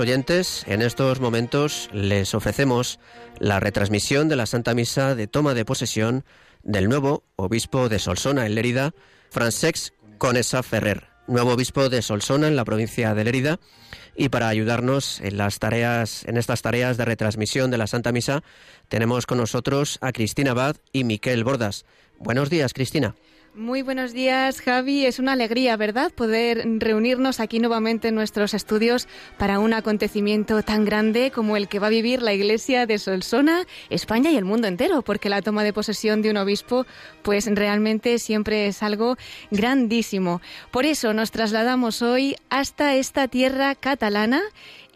Oyentes, en estos momentos les ofrecemos la retransmisión de la Santa Misa de toma de posesión del nuevo obispo de Solsona, en Lérida, Francesc Conesa Ferrer, nuevo obispo de Solsona en la provincia de Lérida. Y para ayudarnos en las tareas, en estas tareas de retransmisión de la Santa Misa, tenemos con nosotros a Cristina Abad y Miquel Bordas. Buenos días, Cristina. Muy buenos días, Javi. Es una alegría, ¿verdad?, poder reunirnos aquí nuevamente en nuestros estudios para un acontecimiento tan grande como el que va a vivir la Iglesia de Solsona, España y el mundo entero, porque la toma de posesión de un obispo, pues realmente siempre es algo grandísimo. Por eso nos trasladamos hoy hasta esta tierra catalana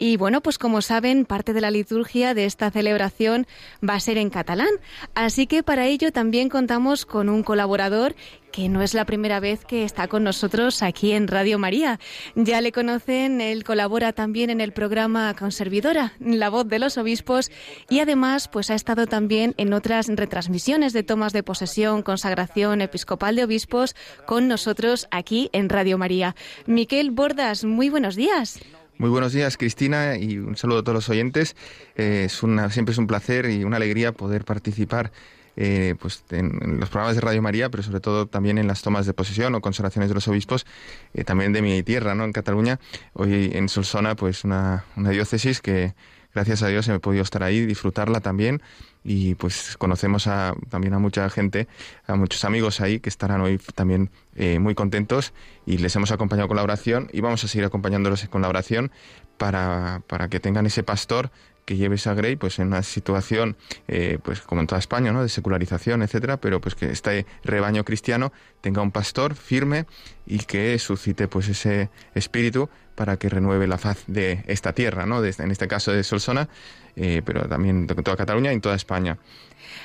y bueno, pues como saben, parte de la liturgia de esta celebración va a ser en catalán. Así que para ello también contamos con un colaborador que no es la primera vez que está con nosotros aquí en Radio María. Ya le conocen, él colabora también en el programa Conservidora, La Voz de los Obispos, y además pues ha estado también en otras retransmisiones de tomas de posesión, consagración episcopal de obispos con nosotros aquí en Radio María. Miquel Bordas, muy buenos días. Muy buenos días, Cristina, y un saludo a todos los oyentes. Eh, es una, siempre es un placer y una alegría poder participar eh, pues en, los programas de Radio María, pero sobre todo también en las tomas de posesión o consagraciones de los obispos, eh, también de mi tierra, ¿no? En Cataluña. Hoy en Solsona, pues una, una diócesis que, gracias a Dios, he podido estar ahí, disfrutarla también y pues conocemos a, también a mucha gente, a muchos amigos ahí que estarán hoy también eh, muy contentos y les hemos acompañado con la oración y vamos a seguir acompañándolos con la oración para, para que tengan ese pastor que lleve esa Grey pues en una situación eh, pues como en toda España ¿no? de secularización etcétera pero pues que este rebaño cristiano tenga un pastor firme y que suscite pues ese espíritu para que renueve la faz de esta tierra no en este caso de Solsona eh, pero también de toda Cataluña y en toda España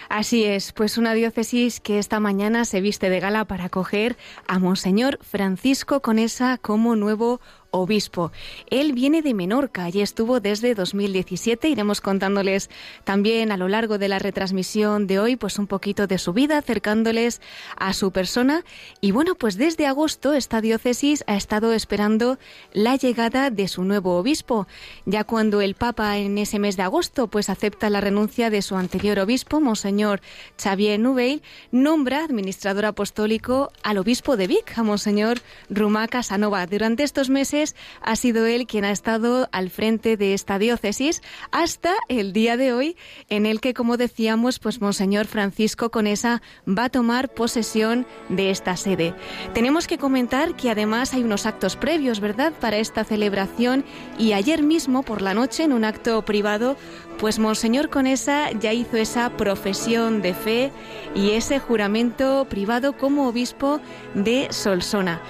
Así es, pues una diócesis que esta mañana se viste de gala para acoger a Monseñor Francisco Conesa como nuevo obispo. Él viene de Menorca y estuvo desde 2017. Iremos contándoles también a lo largo de la retransmisión de hoy, pues un poquito de su vida, acercándoles a su persona. Y bueno, pues desde agosto esta diócesis ha estado esperando la llegada de su nuevo obispo. Ya cuando el Papa en ese mes de agosto pues acepta la renuncia de su anterior obispo, Monseñor Xavier Nuveil, nombra administrador apostólico al obispo de Vic, a Monseñor Rumá Casanova. Durante estos meses ha sido él quien ha estado al frente de esta diócesis hasta el día de hoy, en el que, como decíamos, pues Monseñor Francisco Conesa va a tomar posesión de esta sede. Tenemos que comentar que además hay unos actos previos, ¿verdad?, para esta celebración y ayer mismo por la noche, en un acto privado, pues Monseñor Conesa ya hizo esa profesión de fe y ese juramento privado como obispo de Solsona.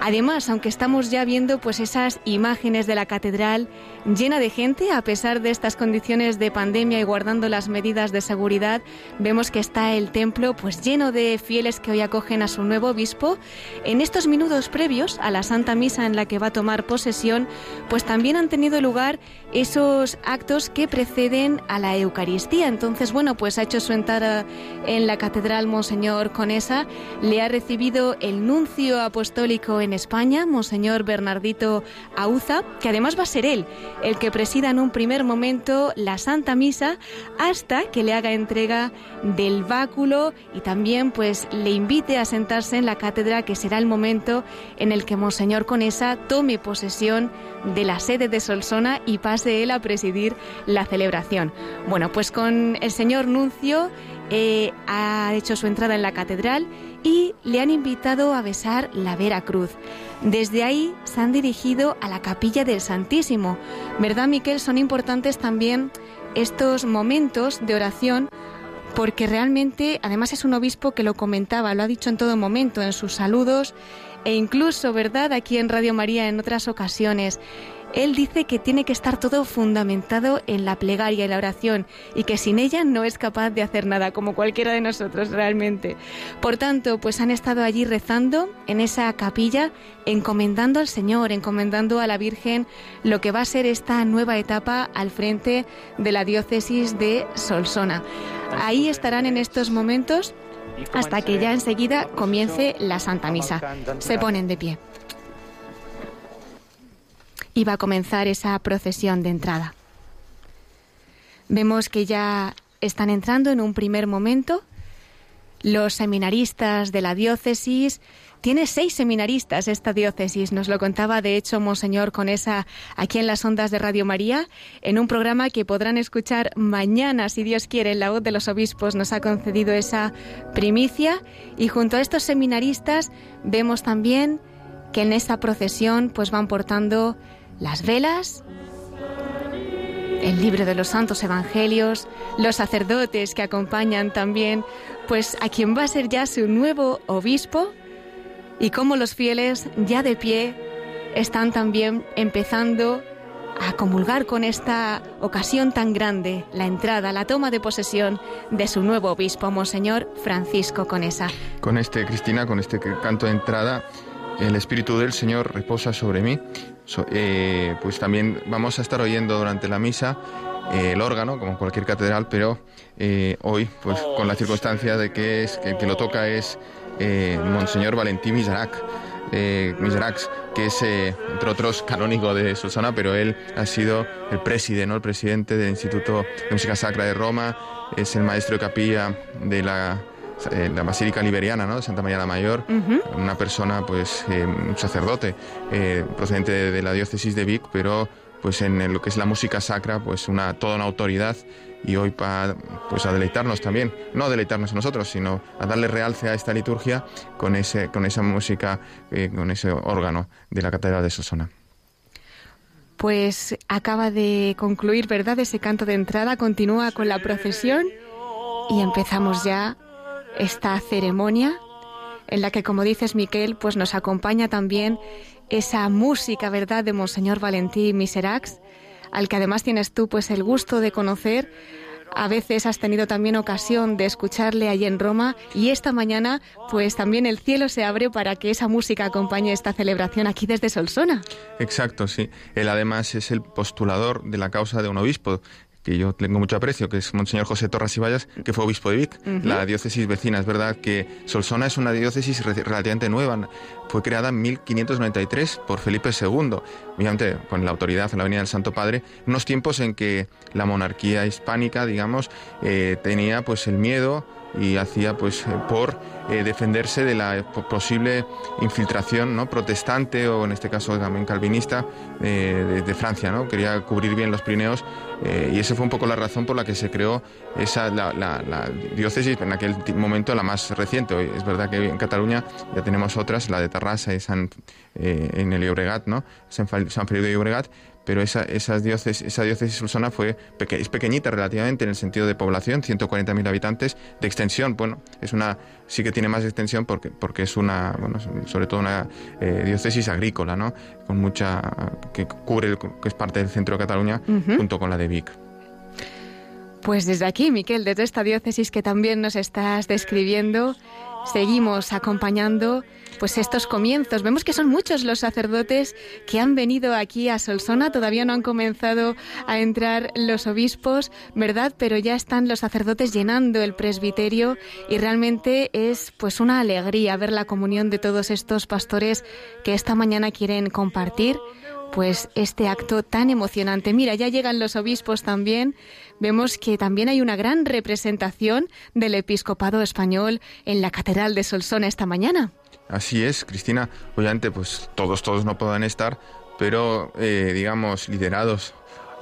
Además, aunque estamos ya viendo pues esas imágenes de la catedral llena de gente, a pesar de estas condiciones de pandemia y guardando las medidas de seguridad, vemos que está el templo pues lleno de fieles que hoy acogen a su nuevo obispo. En estos minutos previos a la Santa Misa en la que va a tomar posesión, pues también han tenido lugar esos actos que preceden a la Eucaristía. Entonces, bueno, pues ha hecho su entrada en la catedral Monseñor Conesa, le ha recibido el nuncio apostólico en España, Monseñor Bernardito Auza, que además va a ser él el que presida en un primer momento la Santa Misa hasta que le haga entrega del báculo y también pues le invite a sentarse en la cátedra que será el momento en el que Monseñor Conesa tome posesión de la sede de Solsona y pase él a presidir la celebración. Bueno, pues con el señor Nuncio eh, ha hecho su entrada en la catedral y le han invitado a besar la Vera Cruz. Desde ahí se han dirigido a la capilla del Santísimo. ¿Verdad, Miquel? Son importantes también estos momentos de oración porque realmente, además es un obispo que lo comentaba, lo ha dicho en todo momento, en sus saludos e incluso, ¿verdad?, aquí en Radio María en otras ocasiones. Él dice que tiene que estar todo fundamentado en la plegaria y la oración y que sin ella no es capaz de hacer nada, como cualquiera de nosotros realmente. Por tanto, pues han estado allí rezando en esa capilla, encomendando al Señor, encomendando a la Virgen lo que va a ser esta nueva etapa al frente de la diócesis de Solsona. Ahí estarán en estos momentos hasta que ya enseguida comience la Santa Misa. Se ponen de pie. Iba a comenzar esa procesión de entrada. Vemos que ya están entrando en un primer momento los seminaristas de la diócesis. Tiene seis seminaristas esta diócesis, nos lo contaba de hecho Monseñor Conesa aquí en las ondas de Radio María, en un programa que podrán escuchar mañana, si Dios quiere, la voz de los obispos nos ha concedido esa primicia. Y junto a estos seminaristas vemos también que en esta procesión pues van portando las velas, el libro de los santos evangelios, los sacerdotes que acompañan también pues a quien va a ser ya su nuevo obispo y como los fieles ya de pie están también empezando a comulgar con esta ocasión tan grande, la entrada, la toma de posesión de su nuevo obispo, Monseñor Francisco Conesa. Con este, Cristina, con este canto de entrada, el Espíritu del Señor reposa sobre mí eh, pues también vamos a estar oyendo durante la misa eh, el órgano, como en cualquier catedral, pero eh, hoy, pues con la circunstancia de que, es, que, lo toca es Monseñor Valentín Miseracs, que es, entre otros, canónigo de Solsona, pero él ha sido el presidente, ¿no? el presidente del Instituto de Música Sacra de Roma, es el maestro de capilla de la la Basílica Liberiana, ¿no? De Santa María la Mayor, una persona, pues, eh, un sacerdote eh, procedente de, la diócesis de Vic, pero pues en lo que es la música sacra, pues una, toda una autoridad y hoy para pues a deleitarnos también, no a deleitarnos nosotros, sino a darle realce a esta liturgia con, ese, con esa música, eh, con ese órgano de la Catedral de Sosona. Pues acaba de concluir, ¿verdad? Ese canto de entrada, continúa con la procesión y empezamos ya esta ceremonia en la que, como dices, Miquel, pues nos acompaña también esa música, ¿verdad?, de Monseñor Valentín Miserax, al que además tienes tú, pues, el gusto de conocer. A veces has tenido también ocasión de escucharle allí en Roma y esta mañana, pues también el cielo se abre para que esa música acompañe esta celebración aquí desde Solsona. Exacto, sí. Él además es el postulador de la causa de un obispo que yo tengo mucho aprecio, que es Monseñor José Torras y Vallas, que fue obispo de Vic, la diócesis vecina. Es verdad que Solsona es una diócesis relativamente nueva, fue creada en 1593 por Felipe II, obviamente con la autoridad en la Avenida del Santo Padre, unos tiempos en que la monarquía hispánica, digamos, eh, tenía pues el miedo y hacía pues eh, por eh, defenderse de la posible infiltración ¿no? protestante o en este caso también calvinista de, de, Francia, ¿no? quería cubrir bien los Pirineos eh, y esa fue un poco la razón por la que se creó esa, la, diócesis en aquel momento la más reciente. Es verdad que en Cataluña ya tenemos otras, la de Tarrasa y San, en el Llobregat, ¿no? San, San Feliu de Llobregat, pero esa, esas diócesis, esa diócesis sulsona fue es pequeñita relativamente en el sentido de población, 140.000 habitantes, de extensión, bueno, es una sí que tiene más extensión porque, porque es una, bueno, sobre todo una eh, diócesis agrícola, ¿no? Con mucha, que cubre, que es parte del centro de Cataluña, junto con la de Vic. Pues desde aquí, Miquel, desde esta diócesis que también nos estás describiendo, seguimos acompañando pues estos comienzos. Vemos que son muchos los sacerdotes que han venido aquí a Solsona, todavía no han comenzado a entrar los obispos, ¿verdad? Pero ya están los sacerdotes llenando el presbiterio y realmente es pues una alegría ver la comunión de todos estos pastores que esta mañana quieren compartir pues este acto tan emocionante. Mira, ya llegan los obispos también. Vemos que también hay una gran representación del episcopado español en la Catedral de Solsona esta mañana. Así es, Cristina. Obviamente, pues todos, todos no puedan estar, pero eh, digamos, liderados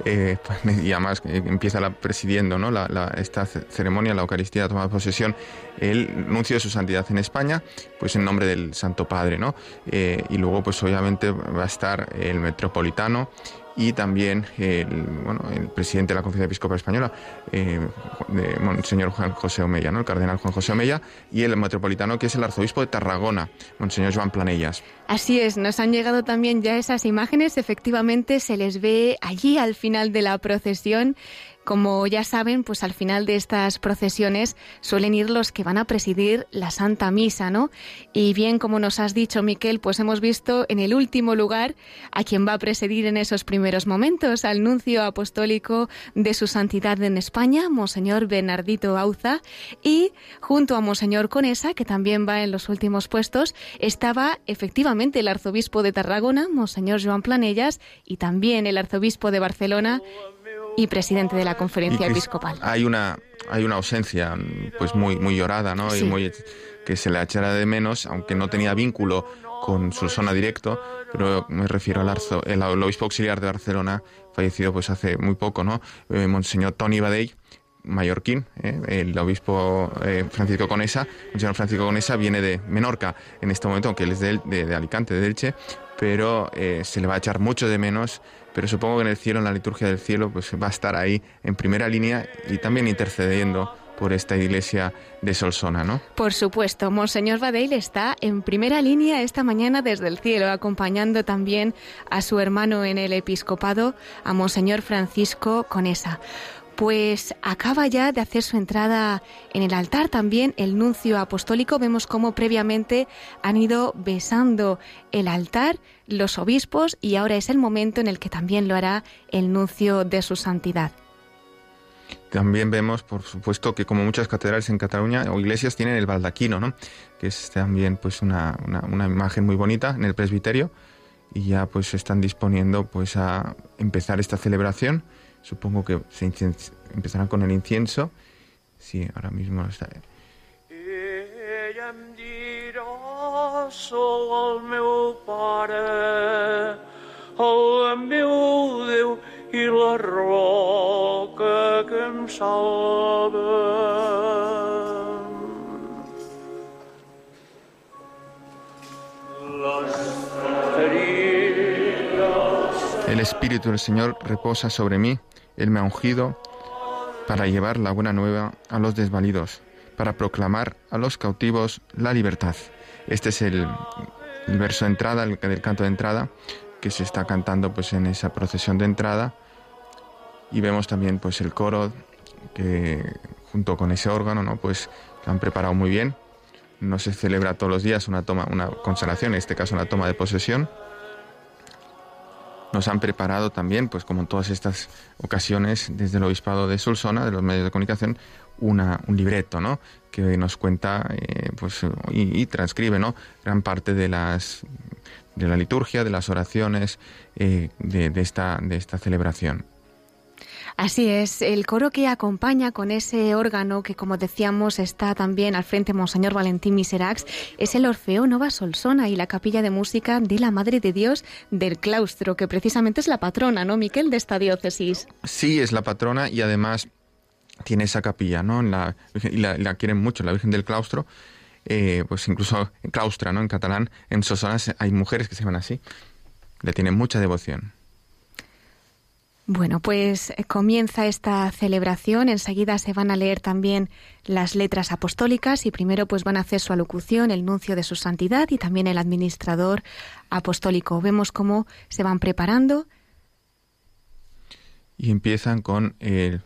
eh, pues, y además empieza la, presidiendo ¿no? la, esta ceremonia, la Eucaristía, la toma de posesión, el nuncio de su santidad en España, pues en nombre del Santo Padre, ¿no? Eh, y luego, pues obviamente va a estar el metropolitano y también el, bueno, el presidente de la Conferencia Episcopal Española, eh, Monseñor Juan José Omeya, ¿no? el cardenal Juan José Omeya, y el metropolitano que es el arzobispo de Tarragona, Monseñor Joan Planellas. Así es, nos han llegado también ya esas imágenes, efectivamente se les ve allí al final de la procesión Como ya saben, pues al final de estas procesiones suelen ir los que van a presidir la Santa Misa, ¿no? Y bien, como nos has dicho, Miquel, pues hemos visto en el último lugar a quien va a presidir en esos primeros momentos, al nuncio apostólico de su santidad en España, Monseñor Bernardito Auza, y junto a Monseñor Conesa, que también va en los últimos puestos, estaba efectivamente el arzobispo de Tarragona, Monseñor Joan Planellas, y también el arzobispo de Barcelona, y presidente de la conferencia episcopal. Hay una hay una ausencia pues muy muy llorada, ¿no? Y muy que se le echará de menos, aunque no tenía vínculo con su zona directo, pero me refiero al arzo, el, obispo auxiliar de Barcelona, fallecido pues hace muy poco, ¿no? Eh, Monseñor Tony Badey, mallorquín, ¿eh? el obispo eh, Francisco Conesa, Monseñor Francisco Conesa viene de Menorca en este momento, aunque él es de, de, Alicante, de Elche, pero se le va a echar mucho de menos pero supongo que en el cielo, en la liturgia del cielo, pues va a estar ahí en primera línea y también intercediendo por esta iglesia de Solsona, ¿no? Por supuesto, Monseñor Badeil está en primera línea esta mañana desde el cielo, acompañando también a su hermano en el episcopado, a Monseñor Francisco Conesa pues acaba ya de hacer su entrada en el altar también el nuncio apostólico. Vemos cómo previamente han ido besando el altar los obispos y ahora es el momento en el que también lo hará el nuncio de su santidad. También vemos, por supuesto, que como muchas catedrales en Cataluña o iglesias tienen el baldaquino, ¿no? que es también pues una, una imagen muy bonita en el presbiterio y ya pues se están disponiendo pues a empezar esta celebración Supongo que se empezarán con el incienso. Sí, ahora mismo está. El Espíritu del Señor reposa sobre mí él me ha ungido para llevar la buena nueva a los desvalidos, para proclamar a los cautivos la libertad. Este es el, verso de entrada, el, canto de entrada, que se está cantando pues en esa procesión de entrada. Y vemos también pues el coro que junto con ese órgano, ¿no? Pues han preparado muy bien. No se celebra todos los días una toma, una consagración, en este caso una toma de posesión nos han preparado también, pues como en todas estas ocasiones, desde el Obispado de Solsona, de los medios de comunicación, una, un libreto, ¿no? Que nos cuenta, eh, pues, y, transcribe, ¿no? Gran parte de las de la liturgia, de las oraciones eh, de, esta, de esta celebración. Así es, el coro que acompaña con ese órgano que, como decíamos, está también al frente Monseñor Valentín Miserax, es el Orfeo Nova Solsona y la capilla de música de la Madre de Dios del claustro, que precisamente es la patrona, ¿no, Miquel, de esta diócesis? Sí, es la patrona y además tiene esa capilla, ¿no? La, y la, quieren mucho, la Virgen del Claustro. Eh, pues incluso claustra, ¿no? En catalán, en Solsona hay mujeres que se llaman así. Le tienen mucha devoción. Bueno, pues eh, comienza esta celebración. Enseguida se van a leer también las letras apostólicas y primero pues van a hacer su alocución el nuncio de su santidad y también el administrador apostólico. Vemos cómo se van preparando. Y empiezan con el,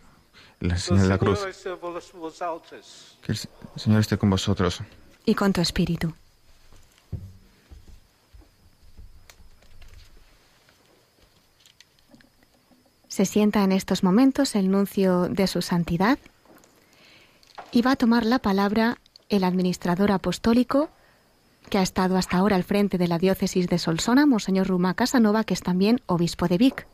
la señal de la cruz. Que el Señor esté con vosotros. Y con tu espíritu. Se sienta en estos momentos el nuncio de su santidad y va a tomar la palabra el administrador apostólico que ha estado hasta ahora al frente de la diócesis de Solsona, Monseñor Ruma Casanova, que es también obispo de Vic.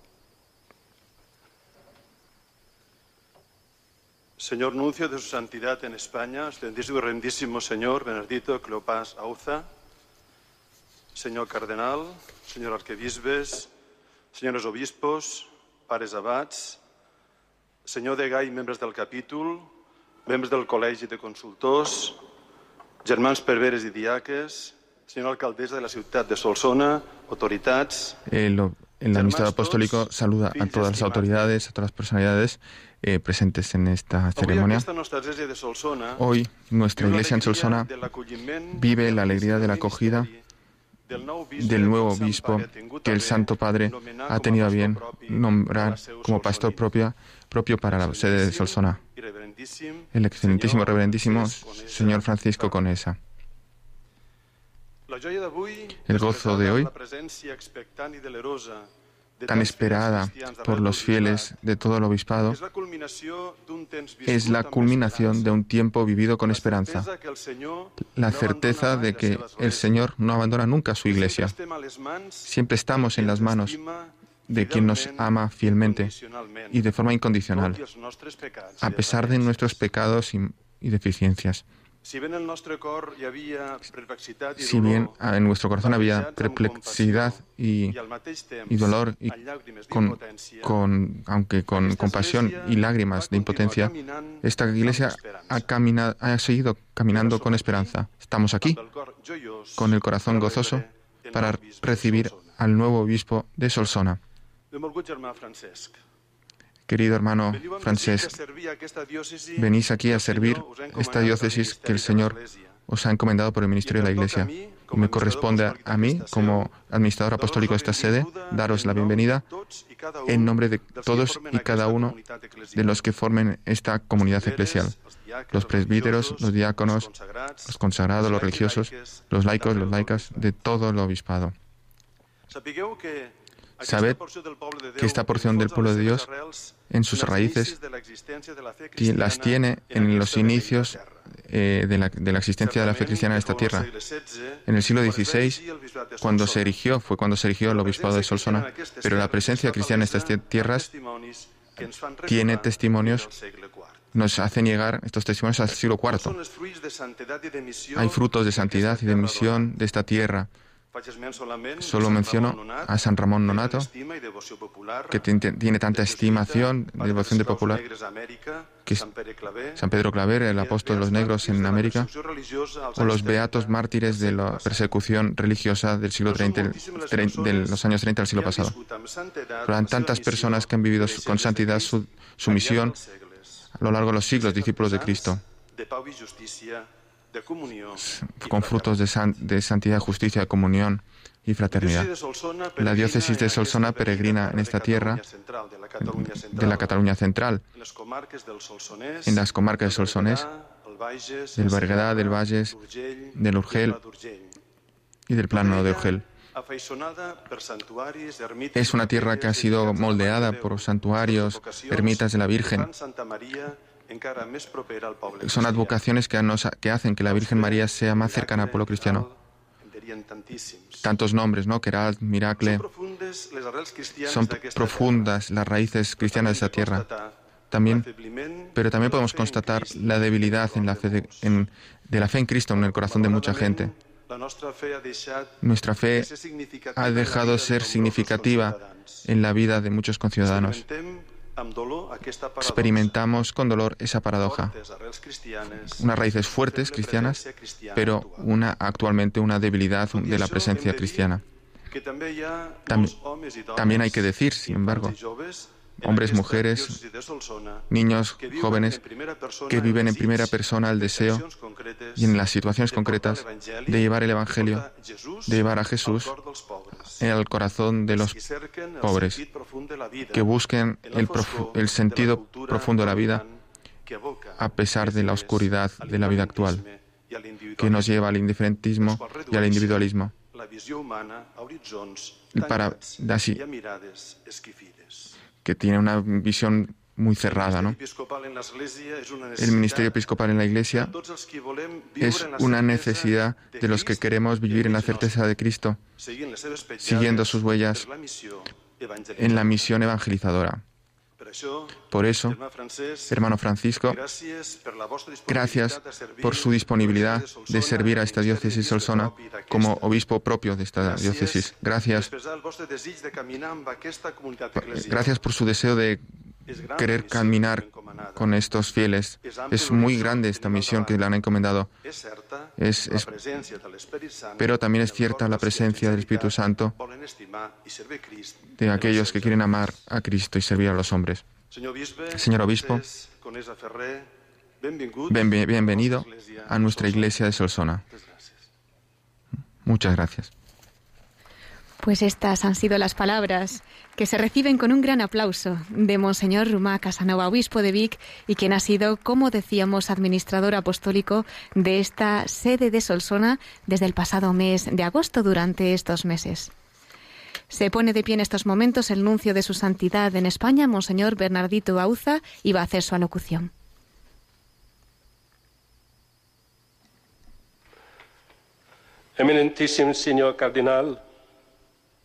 Señor Nuncio de su Santidad en España, excelentísimo y rendísimo Señor Benedito Cleopas Auza, Señor Cardenal, Señor Arquebisbes, señores obispos, pares abats, senyor degà i membres del capítol, membres del Col·legi de Consultors, germans perveres i diaques, senyora alcaldessa de la ciutat de Solsona, autoritats... El, el administrador apostólico saluda a todas las autoridades, a todas las personalidades eh, presentes en esta ceremonia. Hoy nuestra iglesia en Solsona vive la alegría de la acogida del nuevo obispo que el Santo Padre ha tenido a bien nombrar como pastor propio, propio para la sede de Solsona, el excelentísimo reverendísimo señor Francisco Conesa. El gozo de hoy tan esperada por los fieles de todo el obispado, es la culminación de un tiempo vivido con esperanza, la certeza de que el Señor no abandona nunca su iglesia. Siempre estamos en las manos de quien nos ama fielmente y de forma incondicional, a pesar de nuestros pecados y, deficiencias. Si bien en nuestro corazón había perplejidad y, dolor, y con, aunque con compasión y lágrimas de impotencia, esta iglesia ha, caminado, ha seguido caminando con esperanza. Estamos aquí con el corazón gozoso para recibir al nuevo obispo de Solsona. Querido hermano Francesc, venís aquí a servir esta diócesis que el Señor os ha encomendado por el ministerio de la Iglesia. Y me corresponde a mí, como administrador apostólico de esta sede, daros la bienvenida en nombre de todos y cada uno de los que formen esta comunidad eclesial. Los presbíteros, los diáconos, los consagrados, los religiosos, los laicos, los laicas, de todo el obispado. Sabed que esta porción del pueblo de Dios en sus raíces las tiene en los inicios eh, de, la, de, la, existencia de la fe cristiana en esta tierra. En el siglo XVI, cuando se erigió, fue cuando se erigió el obispado de Solsona, pero la presencia cristiana en estas tierras tiene testimonios, nos hacen llegar estos testimonios al siglo IV. Hay frutos de santidad y de misión de esta tierra Solo menciono a San Ramón Nonato, que tiene tanta estimación devoción de popular, que San Pedro Claver, el apóstol de los negros en América, o los beatos mártires de la persecución religiosa del siglo 30, de los años 30 del siglo pasado. Pero hay tantas personas que han vivido con santidad su, su misión a lo largo de los siglos, discípulos de Cristo con frutos de, santidad, justicia, comunión y fraternidad. La diócesis de Solsona peregrina en esta tierra de la Cataluña central, en las comarcas del Solsonés, del Berguedà, del Valles, del Urgel y del Plano de Urgel. Es una tierra que ha sido moldeada por santuarios, ermitas de la Virgen, son advocaciones que, que hacen que la Virgen María sea más cercana al pueblo cristiano. Tantos nombres, ¿no? Keral, Miracle. Son profundas las raíces cristianas de esa tierra. También, pero también podemos constatar la debilidad en la fe de, de la fe en Cristo en el corazón de mucha gente. Nuestra fe ha dejado de ser significativa en la vida de muchos conciudadanos experimentamos con dolor esa paradoja. Unas raíces fuertes cristianas, pero una, actualmente una debilidad de la presencia cristiana. También hay que decir, sin embargo, hombres, mujeres, niños, jóvenes que viven en primera persona el deseo y en las situaciones concretas de llevar el Evangelio, de llevar a Jesús al corazón de los pobres, que busquen el, el sentido profundo de la vida a pesar de la oscuridad de la vida actual, que nos lleva al indiferentismo y al individualismo. para así que tiene una visión muy cerrada. ¿no? El ministerio episcopal en la Iglesia es una necesidad de los que queremos vivir en la certeza de Cristo, siguiendo sus huellas en la misión evangelizadora. Por eso, hermano Francisco, gracias por su disponibilidad de servir a esta diócesis solsona como obispo propio de esta diócesis. Gracias. Gracias por su deseo de querer caminar con estos fieles. Es muy grande esta misión que le han encomendado. Es, pero también es cierta la presencia del Espíritu Santo de aquellos que quieren amar a Cristo y servir a los hombres. Señor Obispo, bienvenido a nuestra iglesia de Solsona. Muchas gracias. Pues estas han sido las palabras que se reciben con un gran aplauso de Monseñor Rumá Casanova, obispo de Vic, y quien ha sido, como decíamos, administrador apostólico de esta sede de Solsona desde el pasado mes de agosto durante estos meses. Se pone de pie en estos momentos el nuncio de su santidad en España, Monseñor Bernardito Bauza, y va a hacer su alocución. Eminentísimo señor cardenal,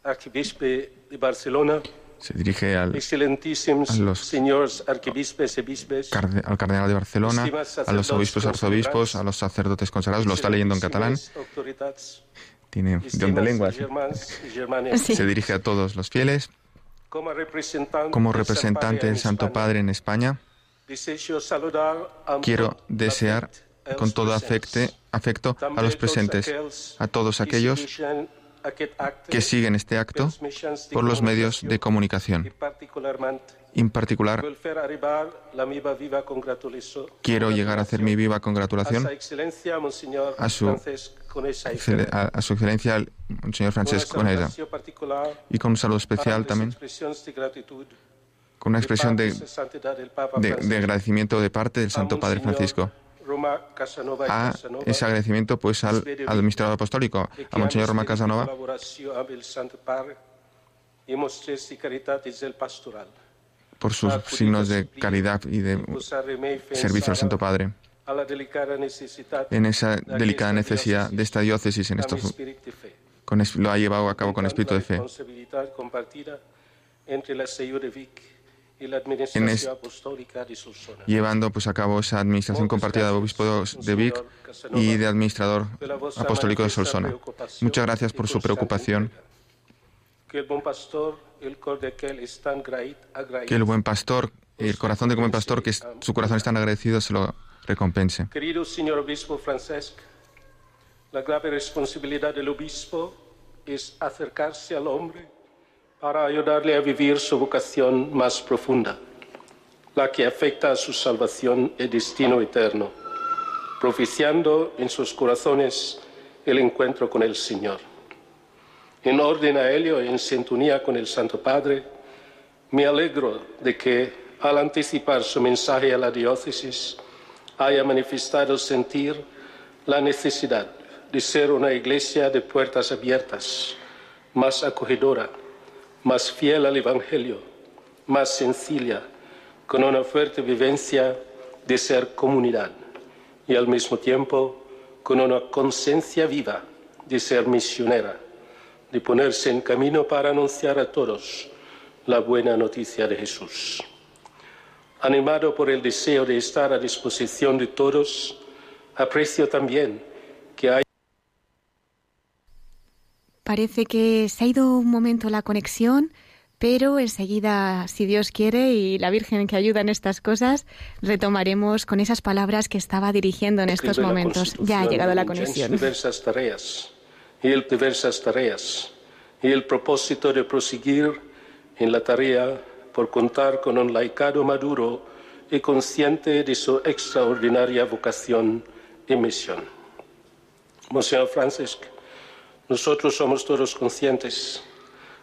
arquibispo de Barcelona, se dirige al, excelentísimos a los señores arquibispes carde- al cardenal de Barcelona, a los obispos arzobispos, a los sacerdotes consagrados. Lo está leyendo en catalán. Tiene don de lenguas. Sí. Se dirige a todos los fieles. como representante, Como del representante del Santo Padre en España, quiero desear con todo afecte- afecto a los presentes, a todos que aquellos que siguen este acto por los medios de comunicación. En particular, quiero llegar a hacer mi viva congratulación a su a, su excelencia el señor Francesc Una Conesa y con un saludo especial también, con una expresión de, de- de agradecimiento de parte del Santo Padre Francisco. Roma Casanova i A Casanova, ese agradecimiento pues al, al administrador apostólico, a Monseñor Roma Casanova, por sus signos de caridad y de servicio al Santo Padre. En esa delicada necesidad de esta diócesis, en fe. con lo ha llevado a cabo con espíritu de fe. En es- llevando pues a cabo esa administración compartida de obispo de Vic y de administrador apostólico de Solsona. Muchas gracias por su preocupación. Que el buen pastor, el corazón de buen pastor, que su corazón es tan agradecido, se lo recompense. Querido señor obispo Francesc, la grave responsabilidad del obispo es acercarse al hombre para ayudarle a vivir su vocación más profunda, la que afecta a su salvación y destino eterno, propiciando en sus corazones el encuentro con el Señor. En orden a ello y en sintonía con el Santo Padre, me alegro de que al anticipar su mensaje a la diócesis haya manifestado sentir la necesidad de ser una iglesia de puertas abiertas, más acogedora, más fiel al Evangelio, más sencilla, con una fuerte vivencia de ser comunidad y al mismo tiempo con una conciencia viva de ser misionera, de ponerse en camino para anunciar a todos la buena noticia de Jesús. Animado por el deseo de estar a disposición de todos, aprecio también que hay Parece que se ha ido un momento la conexión, pero enseguida, si Dios quiere y la Virgen que ayuda en estas cosas, retomaremos con esas palabras que estaba dirigiendo en estos escribe momentos. Ya ha llegado la conexión. Diversas tareas, y el diversas tareas, y el propósito de proseguir en la tarea por contar con un laicado maduro y consciente de su extraordinaria vocación y misión. Monseñor Francisco, nosotros somos todos conscientes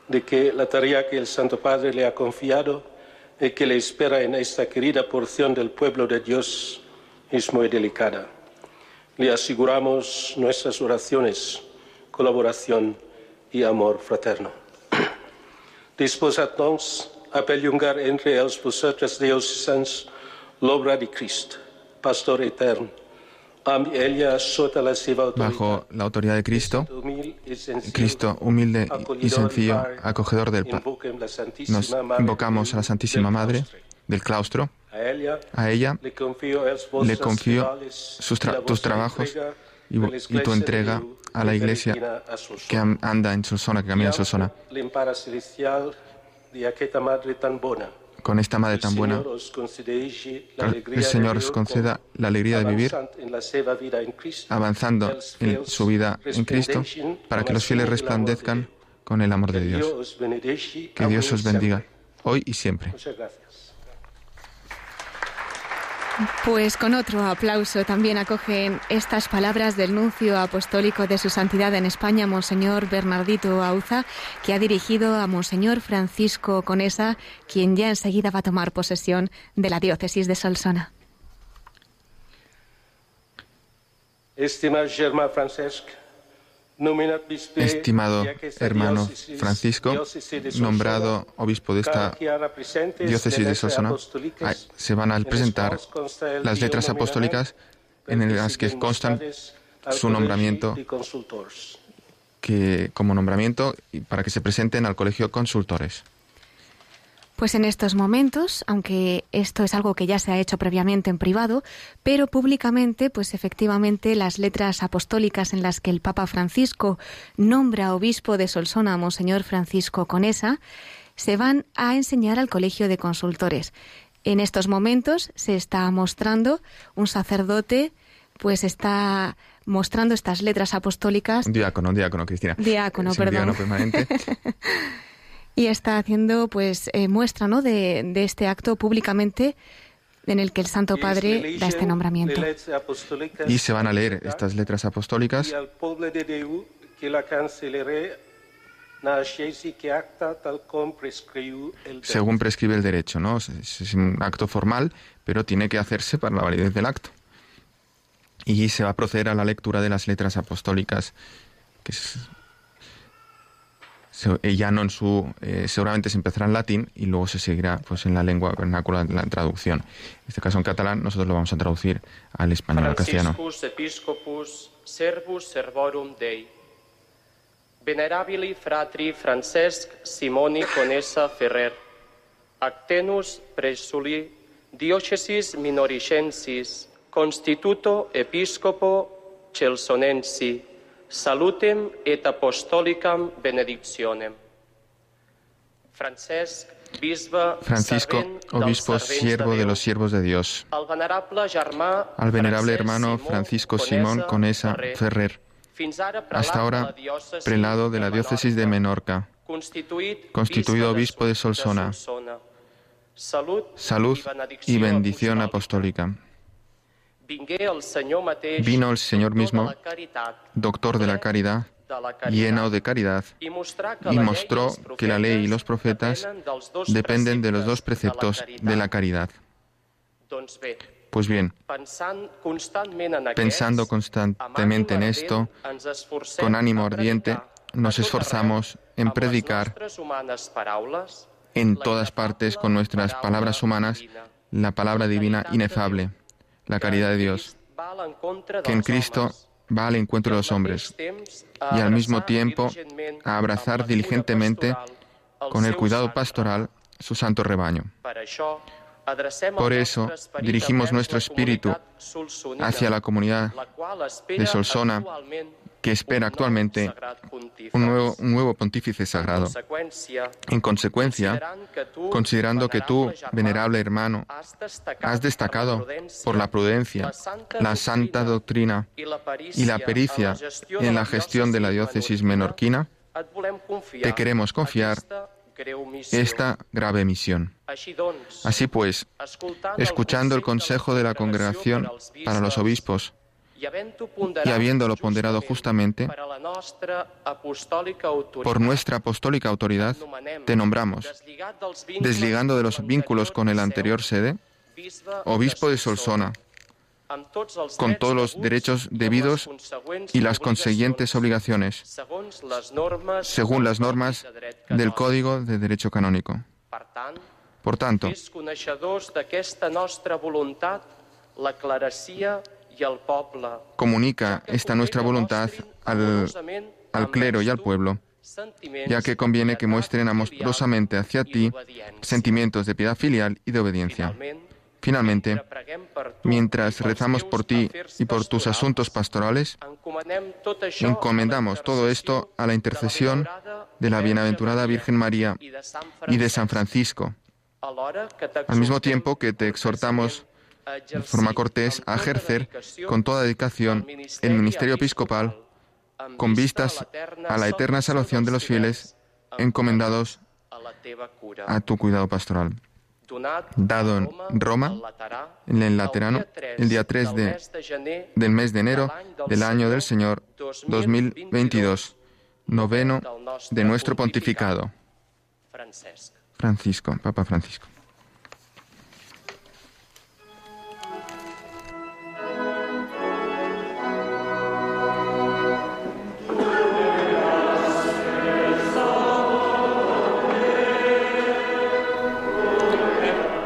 de que la tarea que el Santo Padre le ha confiado y que le espera en esta querida porción del pueblo de Dios es muy delicada. Le aseguramos nuestras oraciones, colaboración y amor fraterno. Disposat-nos a perllongar entre els vosaltres diocesans l'obra de Crist, pastor etern, Bajo la autoridad de Cristo, senzill, Cristo humilde y sencillo, acogedor del Padre. Nos invocamos a la Santísima Madre del claustro. A ella le confío, sus tra- tus trabajos y, y tu entrega a la iglesia que anda en Solsona, que camina en Solsona. L'empara Con esta madre tan buena, El Señor os concedeixi que el Señor os conceda la alegría de vivir avanzando en su vida en Cristo, para que los fieles resplandezcan con el amor de Dios. Que Dios os bendiga hoy y siempre. Muchas gracias. Pues con otro aplauso también acogen estas palabras del nuncio apostólico de su santidad en España, Monseñor Bernardito Auza, que ha dirigido a Monseñor Francisco Conesa, quien ya enseguida va a tomar posesión de la diócesis de Solsona. Estimado Germán Francesc, Estimado hermano Francisco, nombrado obispo de esta diócesis de Solsona, se van a presentar las letras apostólicas en las que constan su nombramiento que, como nombramiento para que se presenten al colegio consultores. Pues en estos momentos, aunque esto es algo que ya se ha hecho previamente en privado, pero públicamente, pues efectivamente las letras apostólicas en las que el Papa Francisco nombra obispo de Solsona a Monseñor Francisco Conesa, se van a enseñar al Colegio de Consultores. En estos momentos se está mostrando un sacerdote, pues está mostrando estas letras apostólicas. Un diácono, un diácono, Cristina. Diácono, perdón. diácono permanente. y está haciendo pues eh, muestra ¿no? de, de, este acto públicamente en el que el Santo Padre da este nombramiento. Y se van a leer estas letras apostólicas según prescribe el derecho, ¿no? Es un acto formal, pero tiene que hacerse para la validez del acto. Y se va a proceder a la lectura de las letras apostólicas, que es ya no en su eh, seguramente se empezará en latín y luego se seguirá pues en la lengua vernácula la traducción. En este caso en catalán nosotros lo vamos a traducir al español al castellano episcopus servus servorum dei. Venerabili fratri Francesc Simoni Conesa Ferrer. Actenus presuli diocesis minoricensis constituto episcopo celsonensi Salutem et apostolicam benedictionem. Francisco, obispo siervo de los siervos de Dios. Al venerable hermano Francisco Simón Conesa Ferrer. Hasta ahora, prelado de la diócesis de Menorca. Constituido obispo de Solsona. Salud y bendición apostólica. Vino el Señor mismo, doctor de la caridad, lleno de caridad, y mostró que la ley y los profetas dependen de los dos preceptos de la caridad. Pues bien, pensando constantemente en esto, con ánimo ardiente, nos esforzamos en predicar en todas partes con nuestras palabras humanas la palabra divina inefable la caridad de Dios, que en Cristo va al encuentro de los hombres y al mismo tiempo a abrazar diligentemente con el cuidado pastoral su santo rebaño. Por eso dirigimos nuestro espíritu hacia la comunidad de Solsona que espera actualmente un nuevo, un nuevo pontífice sagrado. En consecuencia, considerando que tú, venerable hermano, has destacado por la prudencia, la santa doctrina y la pericia en la gestión de la diócesis menorquina, te queremos confiar esta grave misión. Así pues, escuchando el consejo de la congregación para los obispos, y habiéndolo ponderado justamente por nuestra apostólica autoridad, te nombramos, desligando de los vínculos con el anterior sede, obispo de Solsona, con todos los derechos debidos y las consiguientes obligaciones, según las normas del Código de Derecho Canónico. Por tanto, comunica esta nuestra voluntad al, al clero y al pueblo, ya que conviene que muestren amorosamente hacia ti sentimientos de piedad filial y de obediencia. Finalmente, mientras rezamos por ti y por tus asuntos pastorales, encomendamos todo esto a la intercesión de la bienaventurada Virgen María y de San Francisco, al mismo tiempo que te exhortamos de forma cortés a ejercer con toda dedicación el ministerio episcopal con vistas a la eterna salvación de los fieles encomendados a tu cuidado pastoral. dado en Roma, en el Laterano, el día 3 de, del mes de enero del año del Señor 2022, noveno de nuestro pontificado. Francisco, Papa Francisco.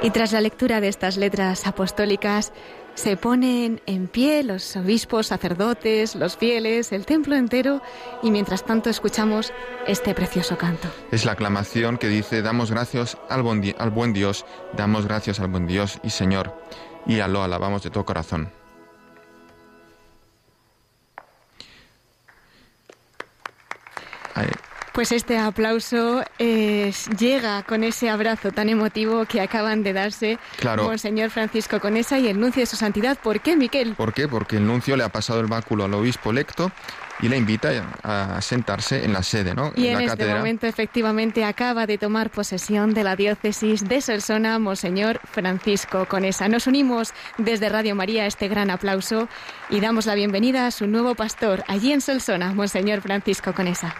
Y tras la lectura de estas letras apostólicas, se ponen en pie los obispos, sacerdotes, los fieles, el templo entero, y mientras tanto escuchamos este precioso canto. Es la aclamación que dice, damos gracias al buen, Dios, damos gracias al buen Dios y Señor, y lo alabamos de todo corazón. Pues este aplauso llega con ese abrazo tan emotivo que acaban de darse claro. Monseñor Francisco Conesa y el nuncio de su santidad. ¿Por qué, Miquel? ¿Por qué? Porque el nuncio le ha pasado el báculo al obispo electo y le invita a sentarse en la sede, ¿no? Y en, la este momento efectivamente acaba de tomar posesión de la diócesis de Solsona Monseñor Francisco Conesa. Nos unimos desde Radio María a este gran aplauso y damos la bienvenida a su nuevo pastor allí en Solsona, Monseñor Francisco Conesa.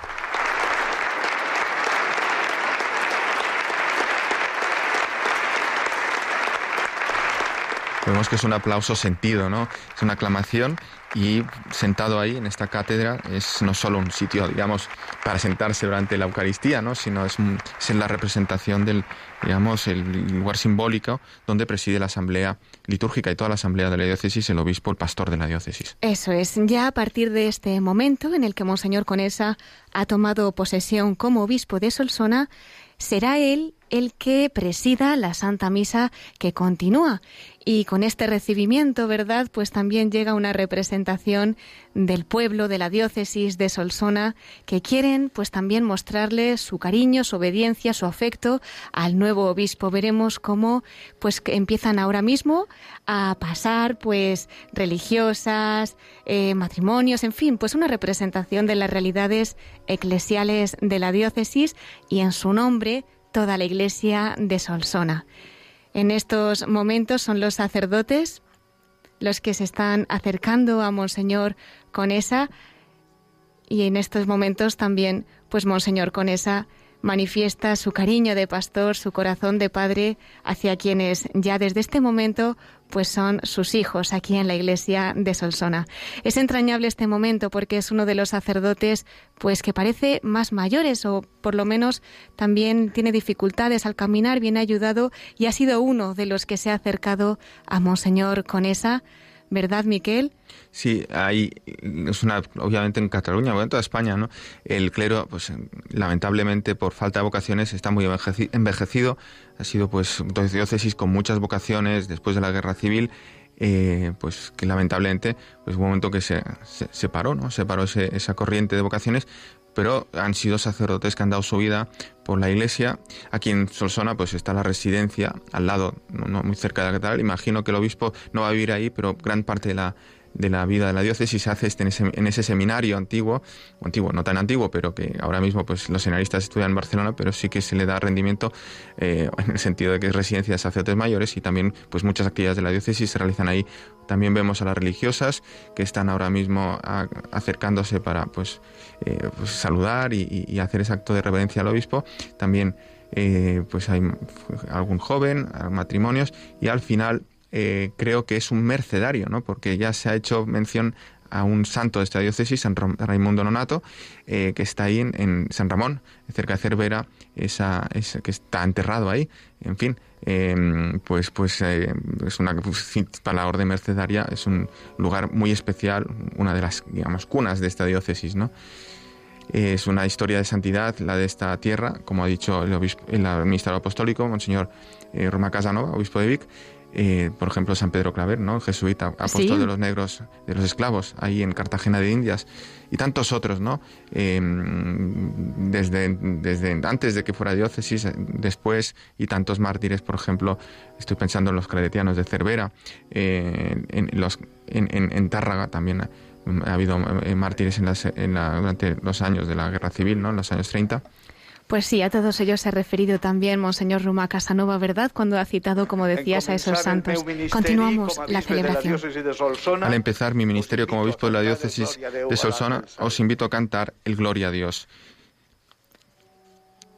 Vemos que es un aplauso sentido, ¿no? Es una aclamación y sentado ahí en esta cátedra es no solo un sitio, digamos, para sentarse durante la Eucaristía, ¿no? Sino es, es la representación del, digamos, el lugar simbólico donde preside la asamblea litúrgica y toda la asamblea de la diócesis, el obispo, el pastor de la diócesis. Eso es, ya a partir de este momento en el que Monseñor Conesa ha tomado posesión como obispo de Solsona, será él el que presida la Santa Misa que continúa. Y con este recibimiento, ¿verdad? Pues también llega una representación del pueblo, de la diócesis de Solsona, que quieren pues también mostrarle su cariño, su obediencia, su afecto al nuevo obispo. Veremos cómo pues empiezan ahora mismo a pasar pues religiosas, eh, matrimonios, en fin, pues una representación de las realidades eclesiales de la diócesis y en su nombre toda la iglesia de Solsona. En estos momentos son los sacerdotes los que se están acercando a Monseñor Conesa y en estos momentos también, pues Monseñor Conesa manifiesta su cariño de pastor, su corazón de padre hacia quienes ya desde este momento pues son sus hijos aquí en la iglesia de Solsona. Es entrañable este momento porque es uno de los sacerdotes pues que parece más mayores o por lo menos también tiene dificultades al caminar, bien ayudado y ha sido uno de los que se ha acercado a Monseñor Conesa ¿verdad, Miquel? Sí, hay, es una, obviamente en Cataluña, o en toda España, ¿no? El clero, pues lamentablemente por falta de vocaciones está muy envejecido, ha sido pues diócesis con muchas vocaciones después de la guerra civil, eh, pues que lamentablemente pues un momento que se, se, paró, ¿no? Se paró esa corriente de vocaciones, pero han sido sacerdotes que han dado su vida por la iglesia. Aquí en Solsona pues está la residencia al lado, no, muy cerca de la catedral. Imagino que el obispo no va a vivir ahí, pero gran parte de la, de la vida de la diócesis se hace este, en, ese, seminario antiguo, antiguo, no tan antiguo, pero que ahora mismo pues los seminaristas estudian en Barcelona, pero sí que se le da rendimiento eh, en el sentido de que es residencia de sacerdotes mayores y también pues muchas actividades de la diócesis se realizan ahí. También vemos a las religiosas que están ahora mismo acercándose para pues, eh, pues saludar y, hacer ese acto de reverencia al obispo. También eh, pues hay algún joven, matrimonios y al final eh, creo que es un mercedario, ¿no? porque ya se ha hecho mención a un santo de esta diócesis, San Raimundo Nonato, eh, que está ahí en, San Ramón, cerca de Cervera, esa, que está enterrado ahí. En fin, em, pues, pues eh, es una para la orden mercedaria es un lugar muy especial, una de las digamos cunas de esta diócesis, ¿no? Es una historia de santidad la de esta tierra, como ha dicho el, obispo, el administrador apostólico, Monseñor Roma Casanova, obispo de Vic, eh, por ejemplo, San Pedro Claver, ¿no? jesuita, apóstol de los negros, de los esclavos, ahí en Cartagena de Indias, y tantos otros, ¿no? Em, desde, desde antes de que fuera diócesis, después, y tantos mártires, por ejemplo, estoy pensando en los claretianos de Cervera, eh, en, los, en, Tárraga también ha habido eh, mártires en durante los años de la guerra civil, ¿no? En los años 30. Pues sí, a todos ellos se ha referido también Monseñor Ruma Casanova, ¿verdad? Cuando ha citado, como decías, a esos santos. Continuamos la celebración. Al empezar mi ministerio como obispo de la diócesis de Solsona, os invito a cantar el Gloria a Dios.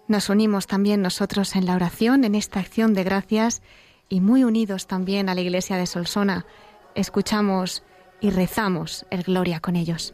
Nos unimos también nosotros en la oración, en esta acción de gracias y muy unidos también a la iglesia de Solsona. Escuchamos y rezamos el Gloria con ellos.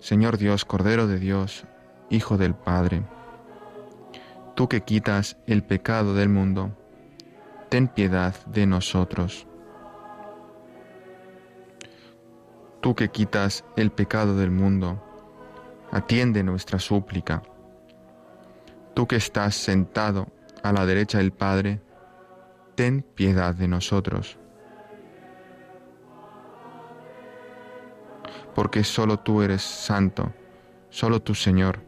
Señor Dios, Cordero de Dios, Hijo del Padre, tú que quitas el pecado del mundo, ten piedad de nosotros. Tú que quitas el pecado del mundo, atiende nuestra súplica. Tú que estás sentado a la derecha del Padre, ten piedad de nosotros. Porque solo tú eres santo, solo tu Señor,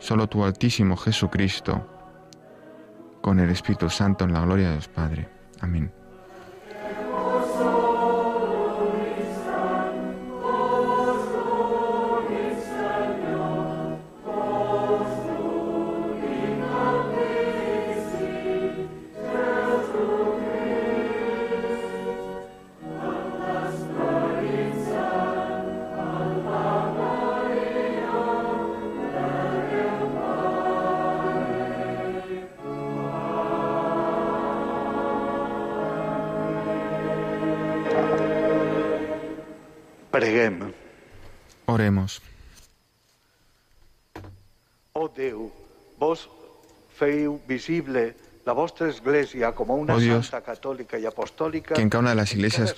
solo tu Altísimo Jesucristo, con el Espíritu Santo en la gloria de Dios Padre. Amén. Oremos. Oh Déu, vos feu visible la vostra Iglesia como una oh Dios, santa católica y apostólica que en cada una de las iglesias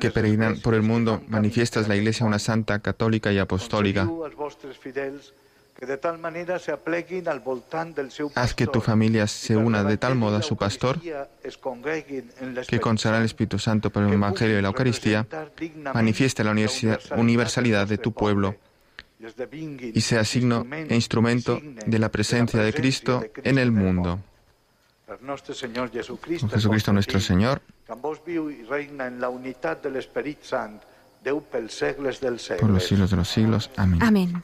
que peregrinan por el mundo manifiestas la Iglesia una santa católica y apostólica. Haz que tu familia se una de tal modo a su pastor que con el Espíritu Santo por el Evangelio y la Eucaristía manifieste la universalidad de tu pueblo y sea signo e instrumento de la presencia de Cristo en el mundo. Con Jesucristo nuestro Señor, por los siglos de los siglos. Amén. Amén.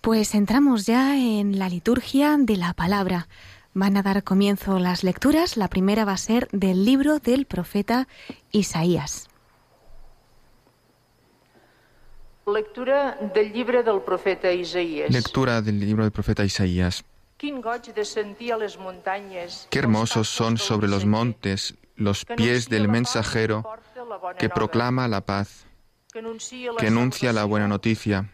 Pues entramos ya en la liturgia de la palabra. Van a dar comienzo las lecturas. La primera va a ser del libro del profeta Isaías. Lectura del libro del profeta Isaías. Lectura del libro del profeta Isaías. Qué hermosos son sobre los montes los pies del mensajero que proclama la paz que anuncia la buena noticia,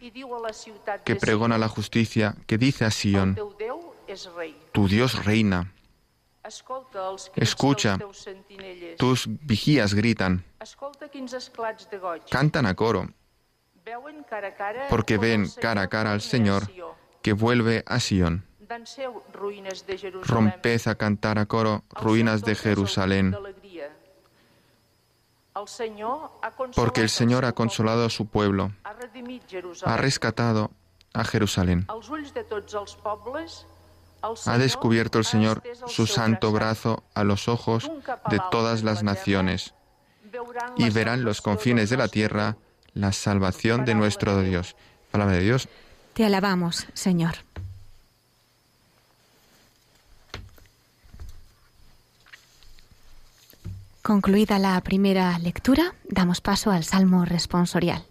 que pregona la justicia, que dice a Sion, tu Dios reina. Escucha, tus vigías gritan, cantan a coro, porque ven cara a cara al Señor que vuelve a Sion. Romped a cantar a coro, ruinas de Jerusalén porque el Señor ha consolado a su pueblo, ha rescatado a Jerusalén. Ha descubierto el Señor su santo brazo a los ojos de todas las naciones y verán los confines de la tierra la salvación de nuestro Dios. Palabra de Dios. Te alabamos, Señor. Concluida la primera lectura, damos paso al Salmo responsorial.